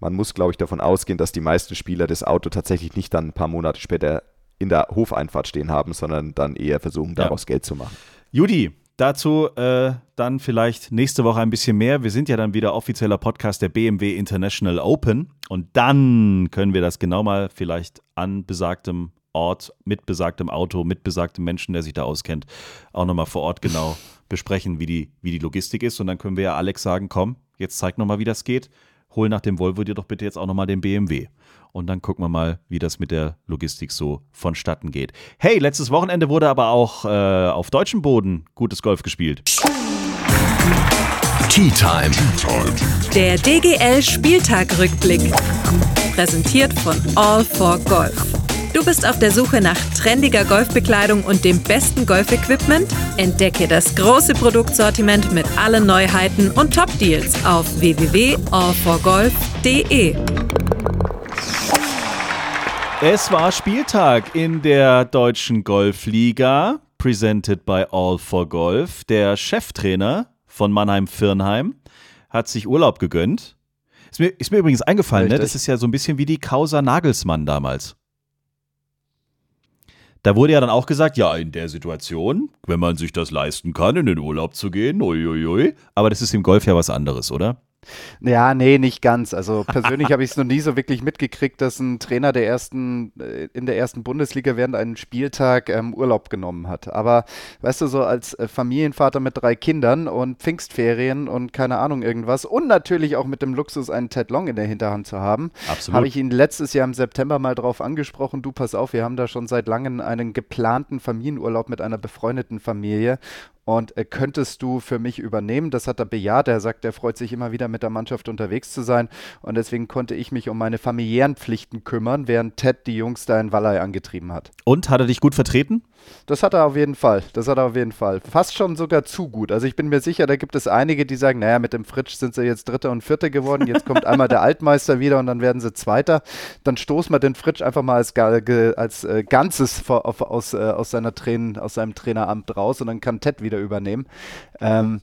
man muss, glaube ich, davon ausgehen, dass die meisten Spieler das Auto tatsächlich nicht dann ein paar Monate später in der Hofeinfahrt stehen haben, sondern dann eher versuchen, Ja. daraus Geld zu machen. Judy, dazu äh, dann vielleicht nächste Woche ein bisschen mehr. Wir sind ja dann wieder offizieller Podcast der BMW International Open und dann können wir das genau mal vielleicht an besagtem Ort, mit besagtem Auto, mit besagtem Menschen, der sich da auskennt, auch nochmal vor Ort genau besprechen, wie die, wie die Logistik ist. Und dann können wir ja Alex sagen, komm, jetzt zeig nochmal, wie das geht. Hol nach dem Volvo dir doch bitte jetzt auch nochmal den BMW. Und dann gucken wir mal, wie das mit der Logistik so vonstatten geht. Hey, letztes Wochenende wurde aber auch äh, auf deutschem Boden gutes Golf gespielt. Tea Time. Der DGL Spieltag-Rückblick. Präsentiert von All for Golf. Du bist auf der Suche nach trendiger Golfbekleidung und dem besten Golfequipment? Entdecke das große Produktsortiment mit allen Neuheiten und Top-Deals auf www.allforgolf.de. Es war Spieltag in der deutschen Golfliga, presented by All for Golf. Der Cheftrainer von Mannheim-Firnheim hat sich Urlaub gegönnt. Ist mir, ist mir übrigens eingefallen, ne? Das ist ja so ein bisschen wie die Causa Nagelsmann damals. Da wurde ja dann auch gesagt, ja, in der Situation, wenn man sich das leisten kann, in den Urlaub zu gehen, uiuiui. Aber das ist im Golf ja was anderes, oder? Ja, nee, nicht ganz. Also persönlich habe ich es noch nie so wirklich mitgekriegt, dass ein Trainer der ersten, äh, in der ersten Bundesliga während einem Spieltag ähm, Urlaub genommen hat. Aber weißt du, so als äh, Familienvater mit drei Kindern und Pfingstferien und keine Ahnung irgendwas und natürlich auch mit dem Luxus, einen Ted Long in der Hinterhand zu haben, habe ich ihn letztes Jahr im September mal drauf angesprochen. Du, pass auf, wir haben da schon seit langem einen geplanten Familienurlaub mit einer befreundeten Familie. Und äh, könntest du für mich übernehmen? Das hat er bejaht. Er sagt, er freut sich immer wieder mit der Mannschaft unterwegs zu sein. Und deswegen konnte ich mich um meine familiären Pflichten kümmern, während Ted die Jungs da in Wallei angetrieben hat. Und hat er dich gut vertreten? Das hat er auf jeden Fall. Das hat er auf jeden Fall. Fast schon sogar zu gut. Also ich bin mir sicher, da gibt es einige, die sagen, naja, mit dem Fritsch sind sie jetzt Dritter und Vierter geworden. Jetzt kommt einmal der Altmeister wieder und dann werden sie Zweiter. Dann stoßen wir den Fritsch einfach mal als, als äh, Ganzes vor, auf, aus, äh, aus, seiner Train, aus seinem Traineramt raus und dann kann Ted wieder übernehmen. Ähm,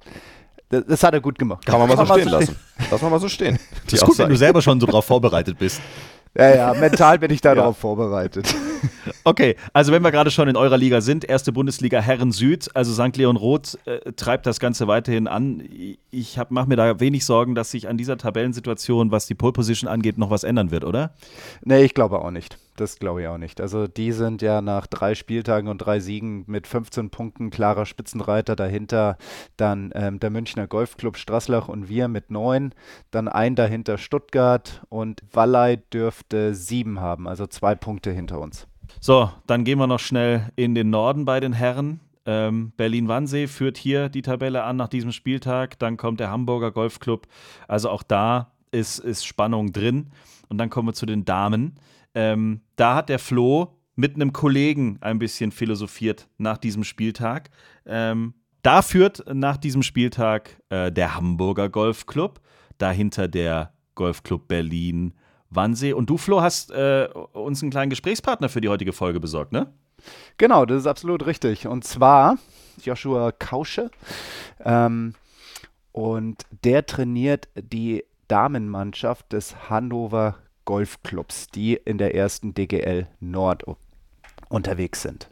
das, das hat er gut gemacht. Kann man mal so stehen lassen. Lass mal mal so stehen. Das ist gut, wenn du selber schon so drauf vorbereitet bist. Ja, ja, mental bin ich da darauf vorbereitet. Okay, also wenn wir gerade schon in eurer Liga sind, erste Bundesliga Herren Süd, also St. Leon Roth äh, treibt das Ganze weiterhin an. Ich mache mir da wenig Sorgen, dass sich an dieser Tabellensituation, was die Pole Position angeht, noch was ändern wird, oder? Nee, ich glaube auch nicht. Das glaube ich auch nicht. Also die sind ja nach drei Spieltagen und drei Siegen mit 15 Punkten klarer Spitzenreiter dahinter. Dann ähm, der Münchner Golfclub Straßlach und wir mit neun. Dann ein dahinter Stuttgart und Wallei dürfte sieben haben, also zwei Punkte hinter uns. So, dann gehen wir noch schnell in den Norden bei den Herren. Ähm, Berlin-Wannsee führt hier die Tabelle an nach diesem Spieltag. Dann kommt der Hamburger Golfclub. Also auch da ist, ist Spannung drin. Und dann kommen wir zu den Damen. Ähm, da hat der Flo mit einem Kollegen ein bisschen philosophiert nach diesem Spieltag. Ähm, da führt nach diesem Spieltag äh, der Hamburger Golfclub, dahinter der Golfclub Berlin Wannsee. Und du, Flo, hast äh, uns einen kleinen Gesprächspartner für die heutige Folge besorgt, ne? Genau, das ist absolut richtig. Und zwar Joshua Kausche. Ähm, und der trainiert die Damenmannschaft des Hannover Golfclubs, die in der ersten DGL Nord unterwegs sind.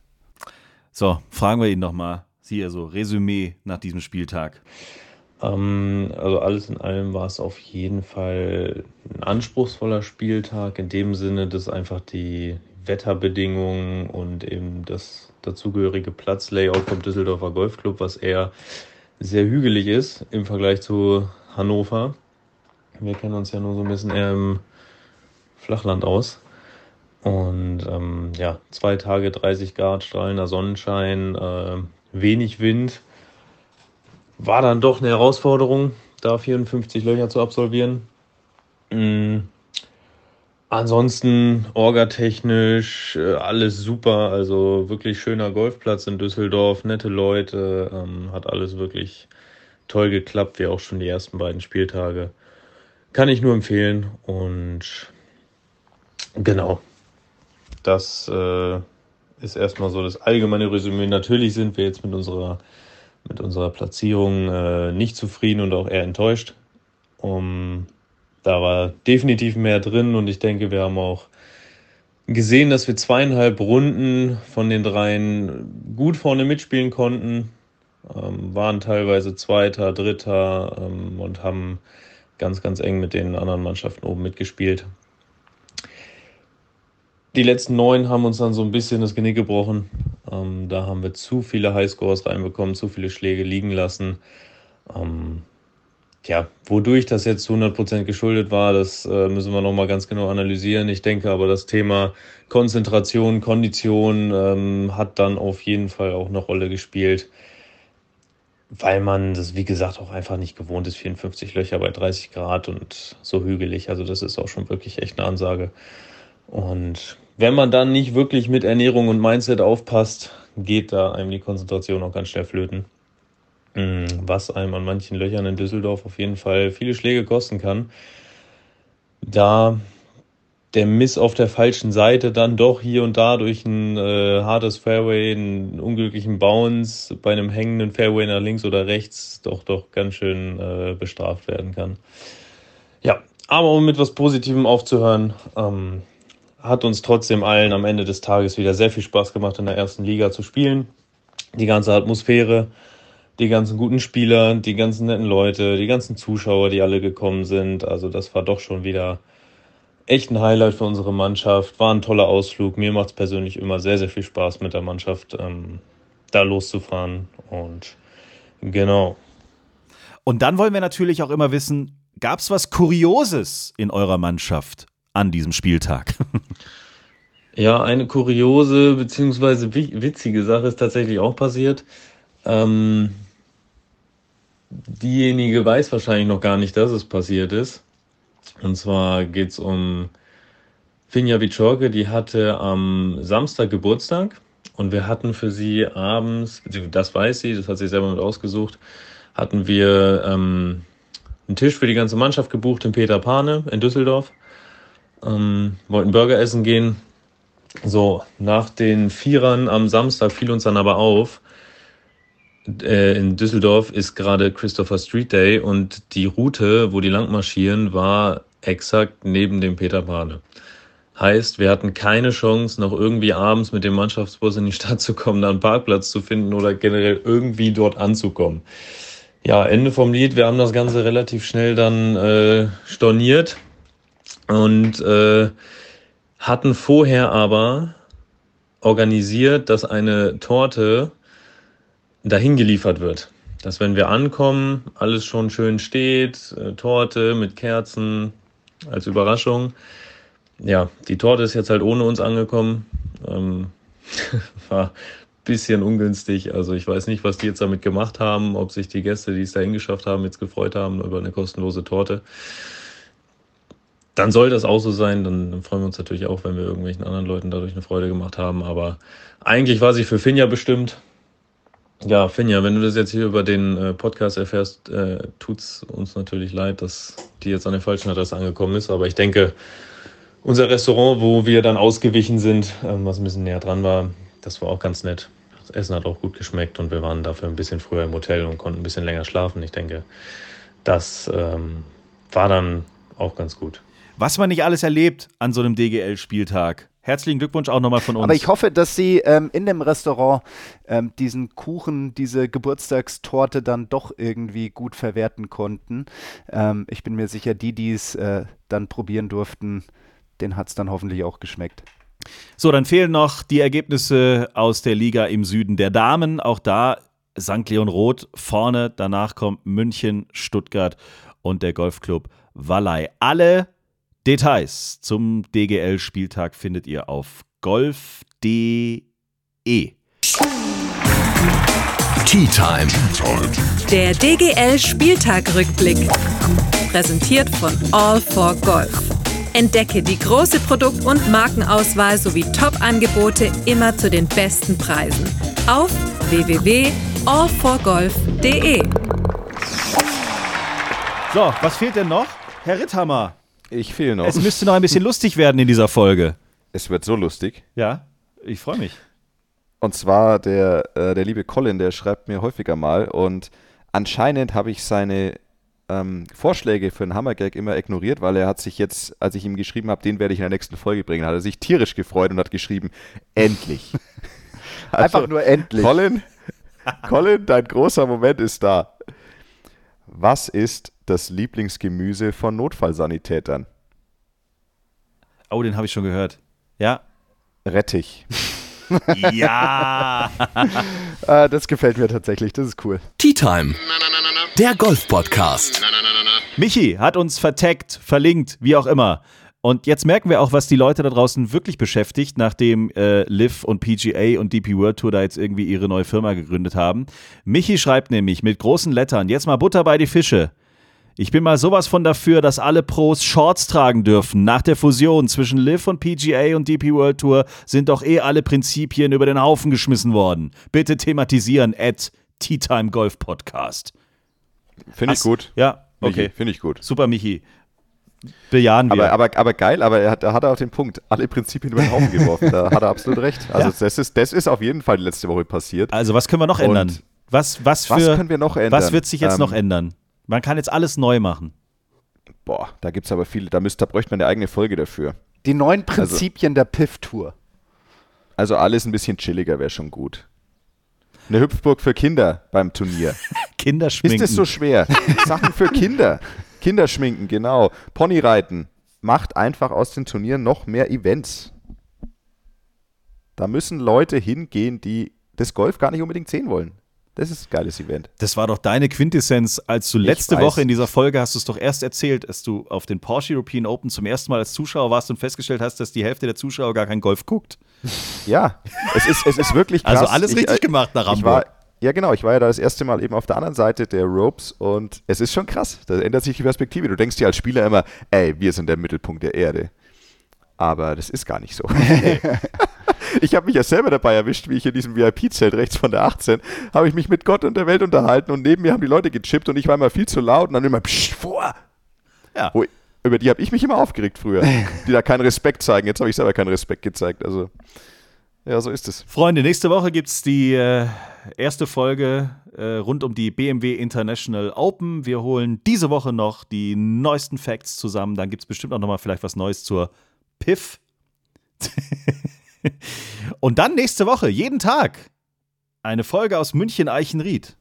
So, fragen wir ihn nochmal. Hier so, Resümee nach diesem Spieltag. Ähm, also alles in allem war es auf jeden Fall ein anspruchsvoller Spieltag, in dem Sinne, dass einfach die Wetterbedingungen und eben das dazugehörige Platzlayout vom Düsseldorfer Golfclub, was eher sehr hügelig ist im Vergleich zu Hannover, Wir kennen uns ja nur so ein bisschen eher im Flachland aus. Und ähm, ja, zwei Tage 30 Grad, strahlender Sonnenschein, äh, wenig Wind. War dann doch eine Herausforderung, da 54 Löcher zu absolvieren. Mhm. Ansonsten orgatechnisch äh, alles super, also wirklich schöner Golfplatz in Düsseldorf, nette Leute, ähm, hat alles wirklich toll geklappt, wie auch schon die ersten beiden Spieltage. Kann ich nur empfehlen und genau, das äh, ist erstmal so das allgemeine Resümee. Natürlich sind wir jetzt mit unserer, mit unserer Platzierung äh, nicht zufrieden und auch eher enttäuscht. Um, da war definitiv mehr drin und ich denke, wir haben auch gesehen, dass wir zweieinhalb Runden von den dreien gut vorne mitspielen konnten, ähm, waren teilweise Zweiter, Dritter ähm, und haben ganz, ganz eng mit den anderen Mannschaften oben mitgespielt. Die letzten neun haben uns dann so ein bisschen das Genick gebrochen. Ähm, da haben wir zu viele Highscores reinbekommen, zu viele Schläge liegen lassen. Ähm, Tja, wodurch das jetzt zu 100% geschuldet war, das äh, müssen wir nochmal ganz genau analysieren. Ich denke aber, das Thema Konzentration, Kondition ähm, hat dann auf jeden Fall auch eine Rolle gespielt, weil man das, wie gesagt, auch einfach nicht gewohnt ist, 54 Löcher bei 30 Grad und so hügelig. Also das ist auch schon wirklich echt eine Ansage. Und wenn man dann nicht wirklich mit Ernährung und Mindset aufpasst, geht da einem die Konzentration auch ganz schnell flöten. Mm, was einem an manchen Löchern in Düsseldorf auf jeden Fall viele Schläge kosten kann. Da der Miss auf der falschen Seite dann doch hier und da durch ein äh, hartes Fairway, einen unglücklichen Bounce bei einem hängenden Fairway nach links oder rechts doch doch ganz schön äh, bestraft werden kann. Ja, aber um mit was Positivem aufzuhören, ähm, hat uns trotzdem allen am Ende des Tages wieder sehr viel Spaß gemacht, in der ersten Liga zu spielen. Die ganze Atmosphäre, die ganzen guten Spieler, die ganzen netten Leute, die ganzen Zuschauer, die alle gekommen sind. Also das war doch schon wieder echt ein Highlight für unsere Mannschaft. War ein toller Ausflug. Mir macht es persönlich immer sehr, sehr viel Spaß mit der Mannschaft ähm, da loszufahren. Und genau. Und dann wollen wir natürlich auch immer wissen, gab es was Kurioses in eurer Mannschaft an diesem Spieltag? ja, eine kuriose bzw. witzige Sache ist tatsächlich auch passiert. Ähm, diejenige weiß wahrscheinlich noch gar nicht, dass es passiert ist. Und zwar geht's um Finja Wiczorke, die hatte am Samstag Geburtstag und wir hatten für sie abends, das weiß sie, das hat sie selber mit ausgesucht, hatten wir ähm, einen Tisch für die ganze Mannschaft gebucht in Peter Pane in Düsseldorf. Ähm, wollten Burger essen gehen. So, nach den Vierern am Samstag fiel uns dann aber auf, äh, in Düsseldorf ist gerade Christopher Street Day und die Route, wo die lang marschieren, war exakt neben dem Peter Pane. Heißt, wir hatten keine Chance, noch irgendwie abends mit dem Mannschaftsbus in die Stadt zu kommen, da einen Parkplatz zu finden oder generell irgendwie dort anzukommen. Ja, Ende vom Lied. Wir haben das Ganze relativ schnell dann äh, storniert und äh, hatten vorher aber organisiert, dass eine Torte dahin geliefert wird. Dass wenn wir ankommen, alles schon schön steht, äh, Torte mit Kerzen als Überraschung. Ja, die Torte ist jetzt halt ohne uns angekommen. Ähm, war bisschen ungünstig. Also ich weiß nicht, was die jetzt damit gemacht haben, ob sich die Gäste, die es dahin geschafft haben, jetzt gefreut haben über eine kostenlose Torte. Dann soll das auch so sein. Dann freuen wir uns natürlich auch, wenn wir irgendwelchen anderen Leuten dadurch eine Freude gemacht haben. Aber eigentlich war sie für Finja bestimmt. Ja, Finja, wenn du das jetzt hier über den äh, Podcast erfährst, äh, tut's uns natürlich leid, dass die jetzt an der falschen Adresse angekommen ist. Aber ich denke, unser Restaurant, wo wir dann ausgewichen sind, ähm, was ein bisschen näher dran war, das war auch ganz nett. Das Essen hat auch gut geschmeckt und wir waren dafür ein bisschen früher im Hotel und konnten ein bisschen länger schlafen. Ich denke, das ähm, war dann auch ganz gut. Was man nicht alles erlebt an so einem DGL-Spieltag. Herzlichen Glückwunsch auch nochmal von uns. Aber ich hoffe, dass Sie ähm, in dem Restaurant ähm, diesen Kuchen, diese Geburtstagstorte dann doch irgendwie gut verwerten konnten. Ähm, ich bin mir sicher, die, die es äh, dann probieren durften, denen hat es dann hoffentlich auch geschmeckt. So, dann fehlen noch die Ergebnisse aus der Liga im Süden der Damen. Auch da St. Leon Roth vorne. Danach kommt München, Stuttgart und der Golfclub Wallei. Alle Details zum DGL-Spieltag findet ihr auf golf.de. Tea Time. Der DGL Spieltag-Rückblick. Präsentiert von All for Golf. Entdecke die große Produkt- und Markenauswahl sowie Top-Angebote immer zu den besten Preisen. Auf www.allforgolf.de. So, was fehlt denn noch? Herr Ritthammer, Ich fehle noch. es müsste noch ein bisschen lustig werden in dieser Folge. Es wird so lustig. Ja, ich freue mich. Und zwar der, äh, der liebe Colin, der schreibt mir häufiger mal und anscheinend habe ich seine ähm, Vorschläge für einen Hammergag immer ignoriert, weil er hat sich jetzt, als ich ihm geschrieben habe, den werde ich in der nächsten Folge bringen, hat er sich tierisch gefreut und hat geschrieben, endlich. Also, Einfach nur endlich. Colin, Colin, dein großer Moment ist da. Was ist das Lieblingsgemüse von Notfallsanitätern? Oh, den habe ich schon gehört. Ja. Rettich. Ja. Äh, das gefällt mir tatsächlich, das ist cool. Tea Time. Der Golf-Podcast. Michi hat uns vertaggt, verlinkt, wie auch immer. Und jetzt merken wir auch, was die Leute da draußen wirklich beschäftigt, nachdem äh, Liv und PGA und DP World Tour da jetzt irgendwie ihre neue Firma gegründet haben. Michi schreibt nämlich mit großen Lettern, jetzt mal Butter bei die Fische. Ich bin mal sowas von dafür, dass alle Pros Shorts tragen dürfen. Nach der Fusion zwischen Liv und PGA und DP World Tour sind doch eh alle Prinzipien über den Haufen geschmissen worden. Bitte thematisieren at Tea Time Golf Podcast. Finde ich Hast- gut. Ja, okay. Finde ich gut. Super, Michi. Bejahen wir. Aber, aber, aber geil, aber er hat, da hat er auch den Punkt, alle Prinzipien über den Haufen geworfen. Da hat er absolut recht. Also Ja. das, ist, das ist auf jeden Fall die letzte Woche passiert. also, was können wir noch Und ändern? Was, was, für, Was können wir noch ändern? was wird sich jetzt Ähm, noch ändern? Man kann jetzt alles neu machen. Boah, da gibt es aber viele, da, müsst, da bräuchte man eine eigene Folge dafür. Die neuen Prinzipien der Piff-Tour. Also alles ein bisschen chilliger wäre schon gut. Eine Hüpfburg für Kinder beim Turnier. Kinder schminken. Ist es so schwer? Sachen für Kinder. Kinderschminken, genau. Ponyreiten. Macht einfach aus den Turnieren noch mehr Events. Da müssen Leute hingehen, die das Golf gar nicht unbedingt sehen wollen. Das ist ein geiles Event. Das war doch deine Quintessenz, als du letzte. Woche in dieser Folge hast du es doch erst erzählt, dass du auf den Porsche European Open zum ersten Mal als Zuschauer warst und festgestellt hast, dass die Hälfte der Zuschauer gar kein Golf guckt. Ja, es ist, es ist wirklich krass. Also alles Ich, richtig äh, gemacht nach Ich Hamburg. war, ja, genau. Ich war ja da das erste Mal eben auf der anderen Seite der Ropes und es ist schon krass. Da ändert sich die Perspektive. Du denkst dir als Spieler immer, ey, wir sind der Mittelpunkt der Erde. Aber das ist gar nicht so. ich habe mich ja selber dabei erwischt, wie ich in diesem VIP-Zelt rechts von der 18, habe ich mich mit Gott und der Welt unterhalten und neben mir haben die Leute gechippt und ich war immer viel zu laut und dann immer psch, vor. Ja. Wo, über die habe ich mich immer aufgeregt früher, die da keinen Respekt zeigen. Jetzt habe ich selber keinen Respekt gezeigt. Also, ja, so ist es. Freunde, nächste Woche gibt es die äh, erste Folge äh, rund um die BMW International Open. Wir holen diese Woche noch die neuesten Facts zusammen. Dann gibt es bestimmt auch noch mal vielleicht was Neues zur Piff. Und dann nächste Woche, jeden Tag, eine Folge aus München-Eichenried.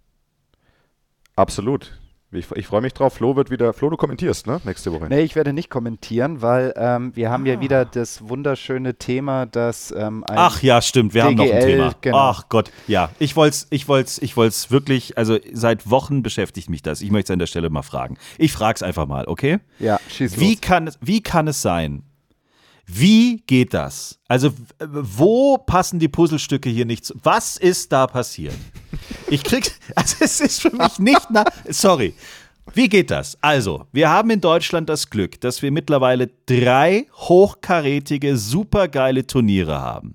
Absolut. Ich, ich freue mich drauf. Flo wird wieder. Flo, du kommentierst, ne? Nächste Woche. Nee, ich werde nicht kommentieren, weil ähm, wir haben ja wieder das wunderschöne Thema, dass ähm, ein Ach ja, stimmt, wir haben noch ein DGL, Thema. genau. Ach Gott, ja. Ich wollte es ich wollt's, ich wollt's wirklich, also seit Wochen beschäftigt mich das. Ich möchte es an der Stelle mal fragen. Ich frage es einfach mal, okay? ja, schieß Wie los. kann, es- wie kann es sein? Wie geht das? Also, wo passen die Puzzlestücke hier nicht zu? Was ist da passiert? Ich krieg, also es ist für mich nicht nach, sorry. Wie geht das? Also, wir haben in Deutschland das Glück, dass wir mittlerweile drei hochkarätige, supergeile Turniere haben.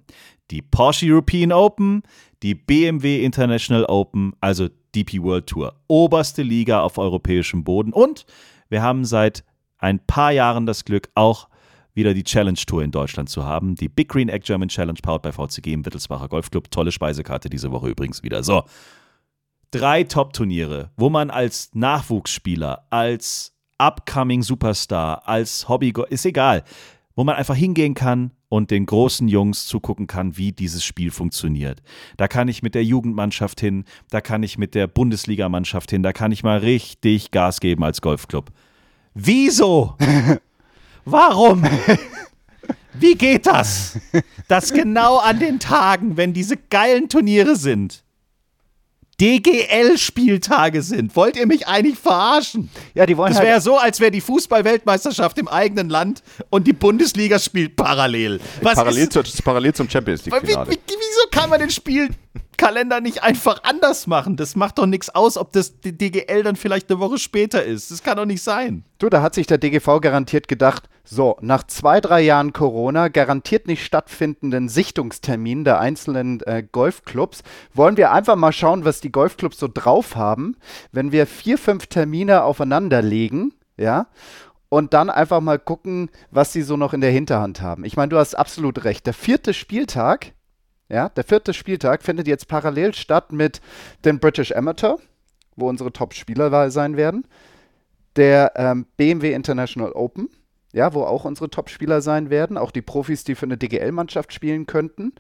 Die Porsche European Open, die BMW International Open, also DP World Tour, oberste Liga auf europäischem Boden. Und wir haben seit ein paar Jahren das Glück, auch wieder die Challenge Tour in Deutschland zu haben. Die Big Green Egg German Challenge, powered bei VCG im Wittelsbacher Golfclub. Tolle Speisekarte diese Woche übrigens wieder. So, drei Top-Turniere, wo man als Nachwuchsspieler, als upcoming Superstar, als Hobby, ist egal, wo man einfach hingehen kann und den großen Jungs zugucken kann, wie dieses Spiel funktioniert. Da kann ich mit der Jugendmannschaft hin, da kann ich mit der Bundesligamannschaft hin, da kann ich mal richtig Gas geben als Golfclub. Wieso? Warum? Wie geht das? Dass genau an den Tagen, wenn diese geilen Turniere sind, DGL-Spieltage sind. Wollt ihr mich eigentlich verarschen? Ja, die wollen Das halt wäre ja so, als wäre die Fußball-Weltmeisterschaft im eigenen Land und die Bundesliga spielt parallel. Was Parallel, ist, zu, parallel zum Champions wie, League-Finale. wie, wieso kann man den Spielkalender nicht einfach anders machen? Das macht doch nichts aus, ob das die DGL dann vielleicht eine Woche später ist. Das kann doch nicht sein. Du, da hat sich der DGV garantiert gedacht, so, nach zwei, drei Jahren Corona, garantiert nicht stattfindenden Sichtungsterminen der einzelnen äh, Golfclubs, wollen wir einfach mal schauen, was die Golfclubs so drauf haben, wenn wir vier, fünf Termine aufeinander legen, ja, und dann einfach mal gucken, was sie so noch in der Hinterhand haben. Ich meine, du hast absolut recht. Der vierte Spieltag, ja, der vierte Spieltag findet jetzt parallel statt mit dem British Amateur, wo unsere Top-Spieler sein werden der ähm, BMW International Open, ja, wo auch unsere Top-Spieler sein werden, auch die Profis, die für eine DGL-Mannschaft spielen könnten.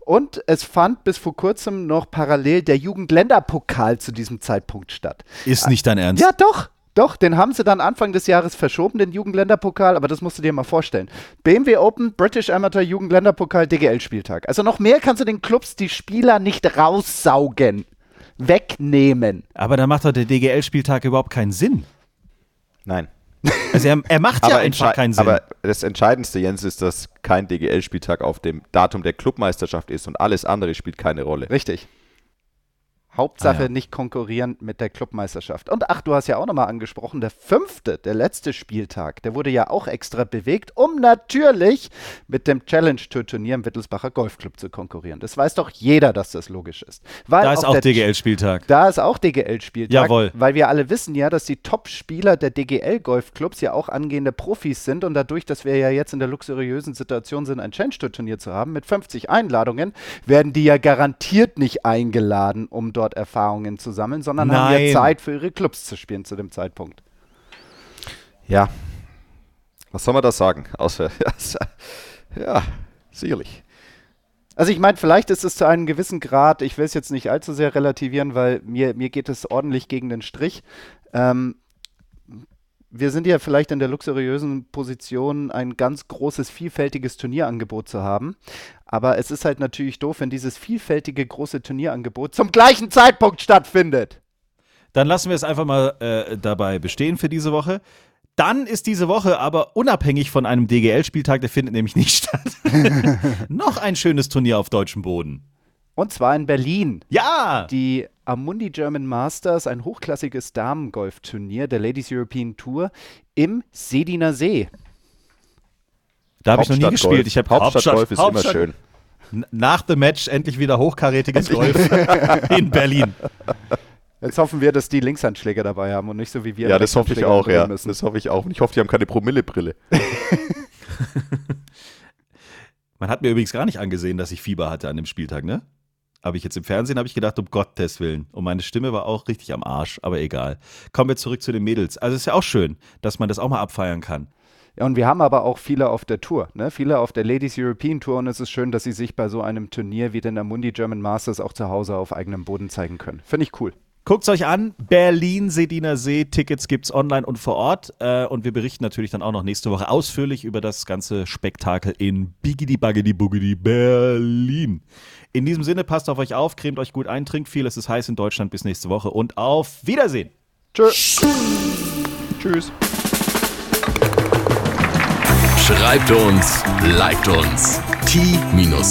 Und es fand bis vor kurzem noch parallel der Jugendländerpokal zu diesem Zeitpunkt statt. Ist nicht dein Ernst? Ja, doch. Doch, den haben sie dann Anfang des Jahres verschoben, den Jugendländerpokal, aber das musst du dir mal vorstellen. BMW Open, British Amateur Jugendländerpokal, DGL-Spieltag. Also noch mehr kannst du den Clubs die Spieler nicht raussaugen, wegnehmen. Aber da macht doch der DGL-Spieltag überhaupt keinen Sinn. Nein. Also er, er macht ja Aber, einfach keinen Sinn. aber das Entscheidendste, Jens, ist, dass kein DGL-Spieltag auf dem Datum der Clubmeisterschaft ist und alles andere spielt keine Rolle. Richtig. Hauptsache Ah, ja. nicht konkurrieren mit der Clubmeisterschaft. Und ach, du hast ja auch nochmal angesprochen, der fünfte, der letzte Spieltag, der wurde ja auch extra bewegt, um natürlich mit dem Challenge-Tour-Turnier im Wittelsbacher Golfclub zu konkurrieren. Das weiß doch jeder, dass das logisch ist. Weil da ist auch DGL-Spieltag. da ist auch DGL-Spieltag. Jawohl. Weil wir alle wissen ja, dass die Top-Spieler der DGL-Golfclubs ja auch angehende Profis sind. Und dadurch, dass wir ja jetzt in der luxuriösen Situation sind, ein Challenge-Tour-Turnier zu haben mit 50 Einladungen, werden die ja garantiert nicht eingeladen, um dort Erfahrungen zu sammeln, sondern haben Nein. ja Zeit für ihre Clubs zu spielen zu dem Zeitpunkt. Ja. Was soll man da sagen? Außer, ja, sicherlich. Also ich meine, vielleicht ist es zu einem gewissen Grad, ich will es jetzt nicht allzu sehr relativieren, weil mir, mir geht es ordentlich gegen den Strich. Ähm, wir sind ja vielleicht in der luxuriösen Position, ein ganz großes, vielfältiges Turnierangebot zu haben. Aber es ist halt natürlich doof, wenn dieses vielfältige, große Turnierangebot zum gleichen Zeitpunkt stattfindet. Dann lassen wir es einfach mal äh, dabei bestehen für diese Woche. Dann ist diese Woche aber unabhängig von einem DGL-Spieltag, der findet nämlich nicht statt, noch ein schönes Turnier auf deutschem Boden. Und zwar in Berlin. Ja! Die Amundi German Masters, ein hochklassiges Damengolfturnier der Ladies European Tour im Sediner See. Da habe ich noch nie Hauptstadt gespielt. Golf. Ich habe Hauptstadtgolf ist immer schön. Nach dem Match endlich wieder hochkarätiges Golf in Berlin. Jetzt hoffen wir, dass die Linkshandschläger dabei haben und nicht so wie wir. Ja, das hoffe ich auch, ja. Müssen. Das hoffe ich auch. Und ich hoffe, die haben keine Promillebrille. Man hat mir übrigens gar nicht angesehen, dass ich Fieber hatte an dem Spieltag, ne? Aber ich jetzt im Fernsehen habe ich gedacht, um Gottes Willen. Und meine Stimme war auch richtig am Arsch, aber egal. Kommen wir zurück zu den Mädels. Also ist ja auch schön, dass man das auch mal abfeiern kann. Ja, und wir haben aber auch viele auf der Tour, ne? Viele auf der Ladies European Tour und es ist schön, dass sie sich bei so einem Turnier wie den Amundi German Masters auch zu Hause auf eigenem Boden zeigen können. Finde ich cool. Guckt euch an, Berlin, Sediner See, Tickets gibt's online und vor Ort. Äh, und wir berichten natürlich dann auch noch nächste Woche ausführlich über das ganze Spektakel in Biggity Baggity Boogity Berlin. In diesem Sinne, passt auf euch auf, cremt euch gut ein, trinkt viel, es ist heiß in Deutschland. Bis nächste Woche und auf Wiedersehen. Tschüss. Tschüss. Schreibt uns, liked uns. t-time.golf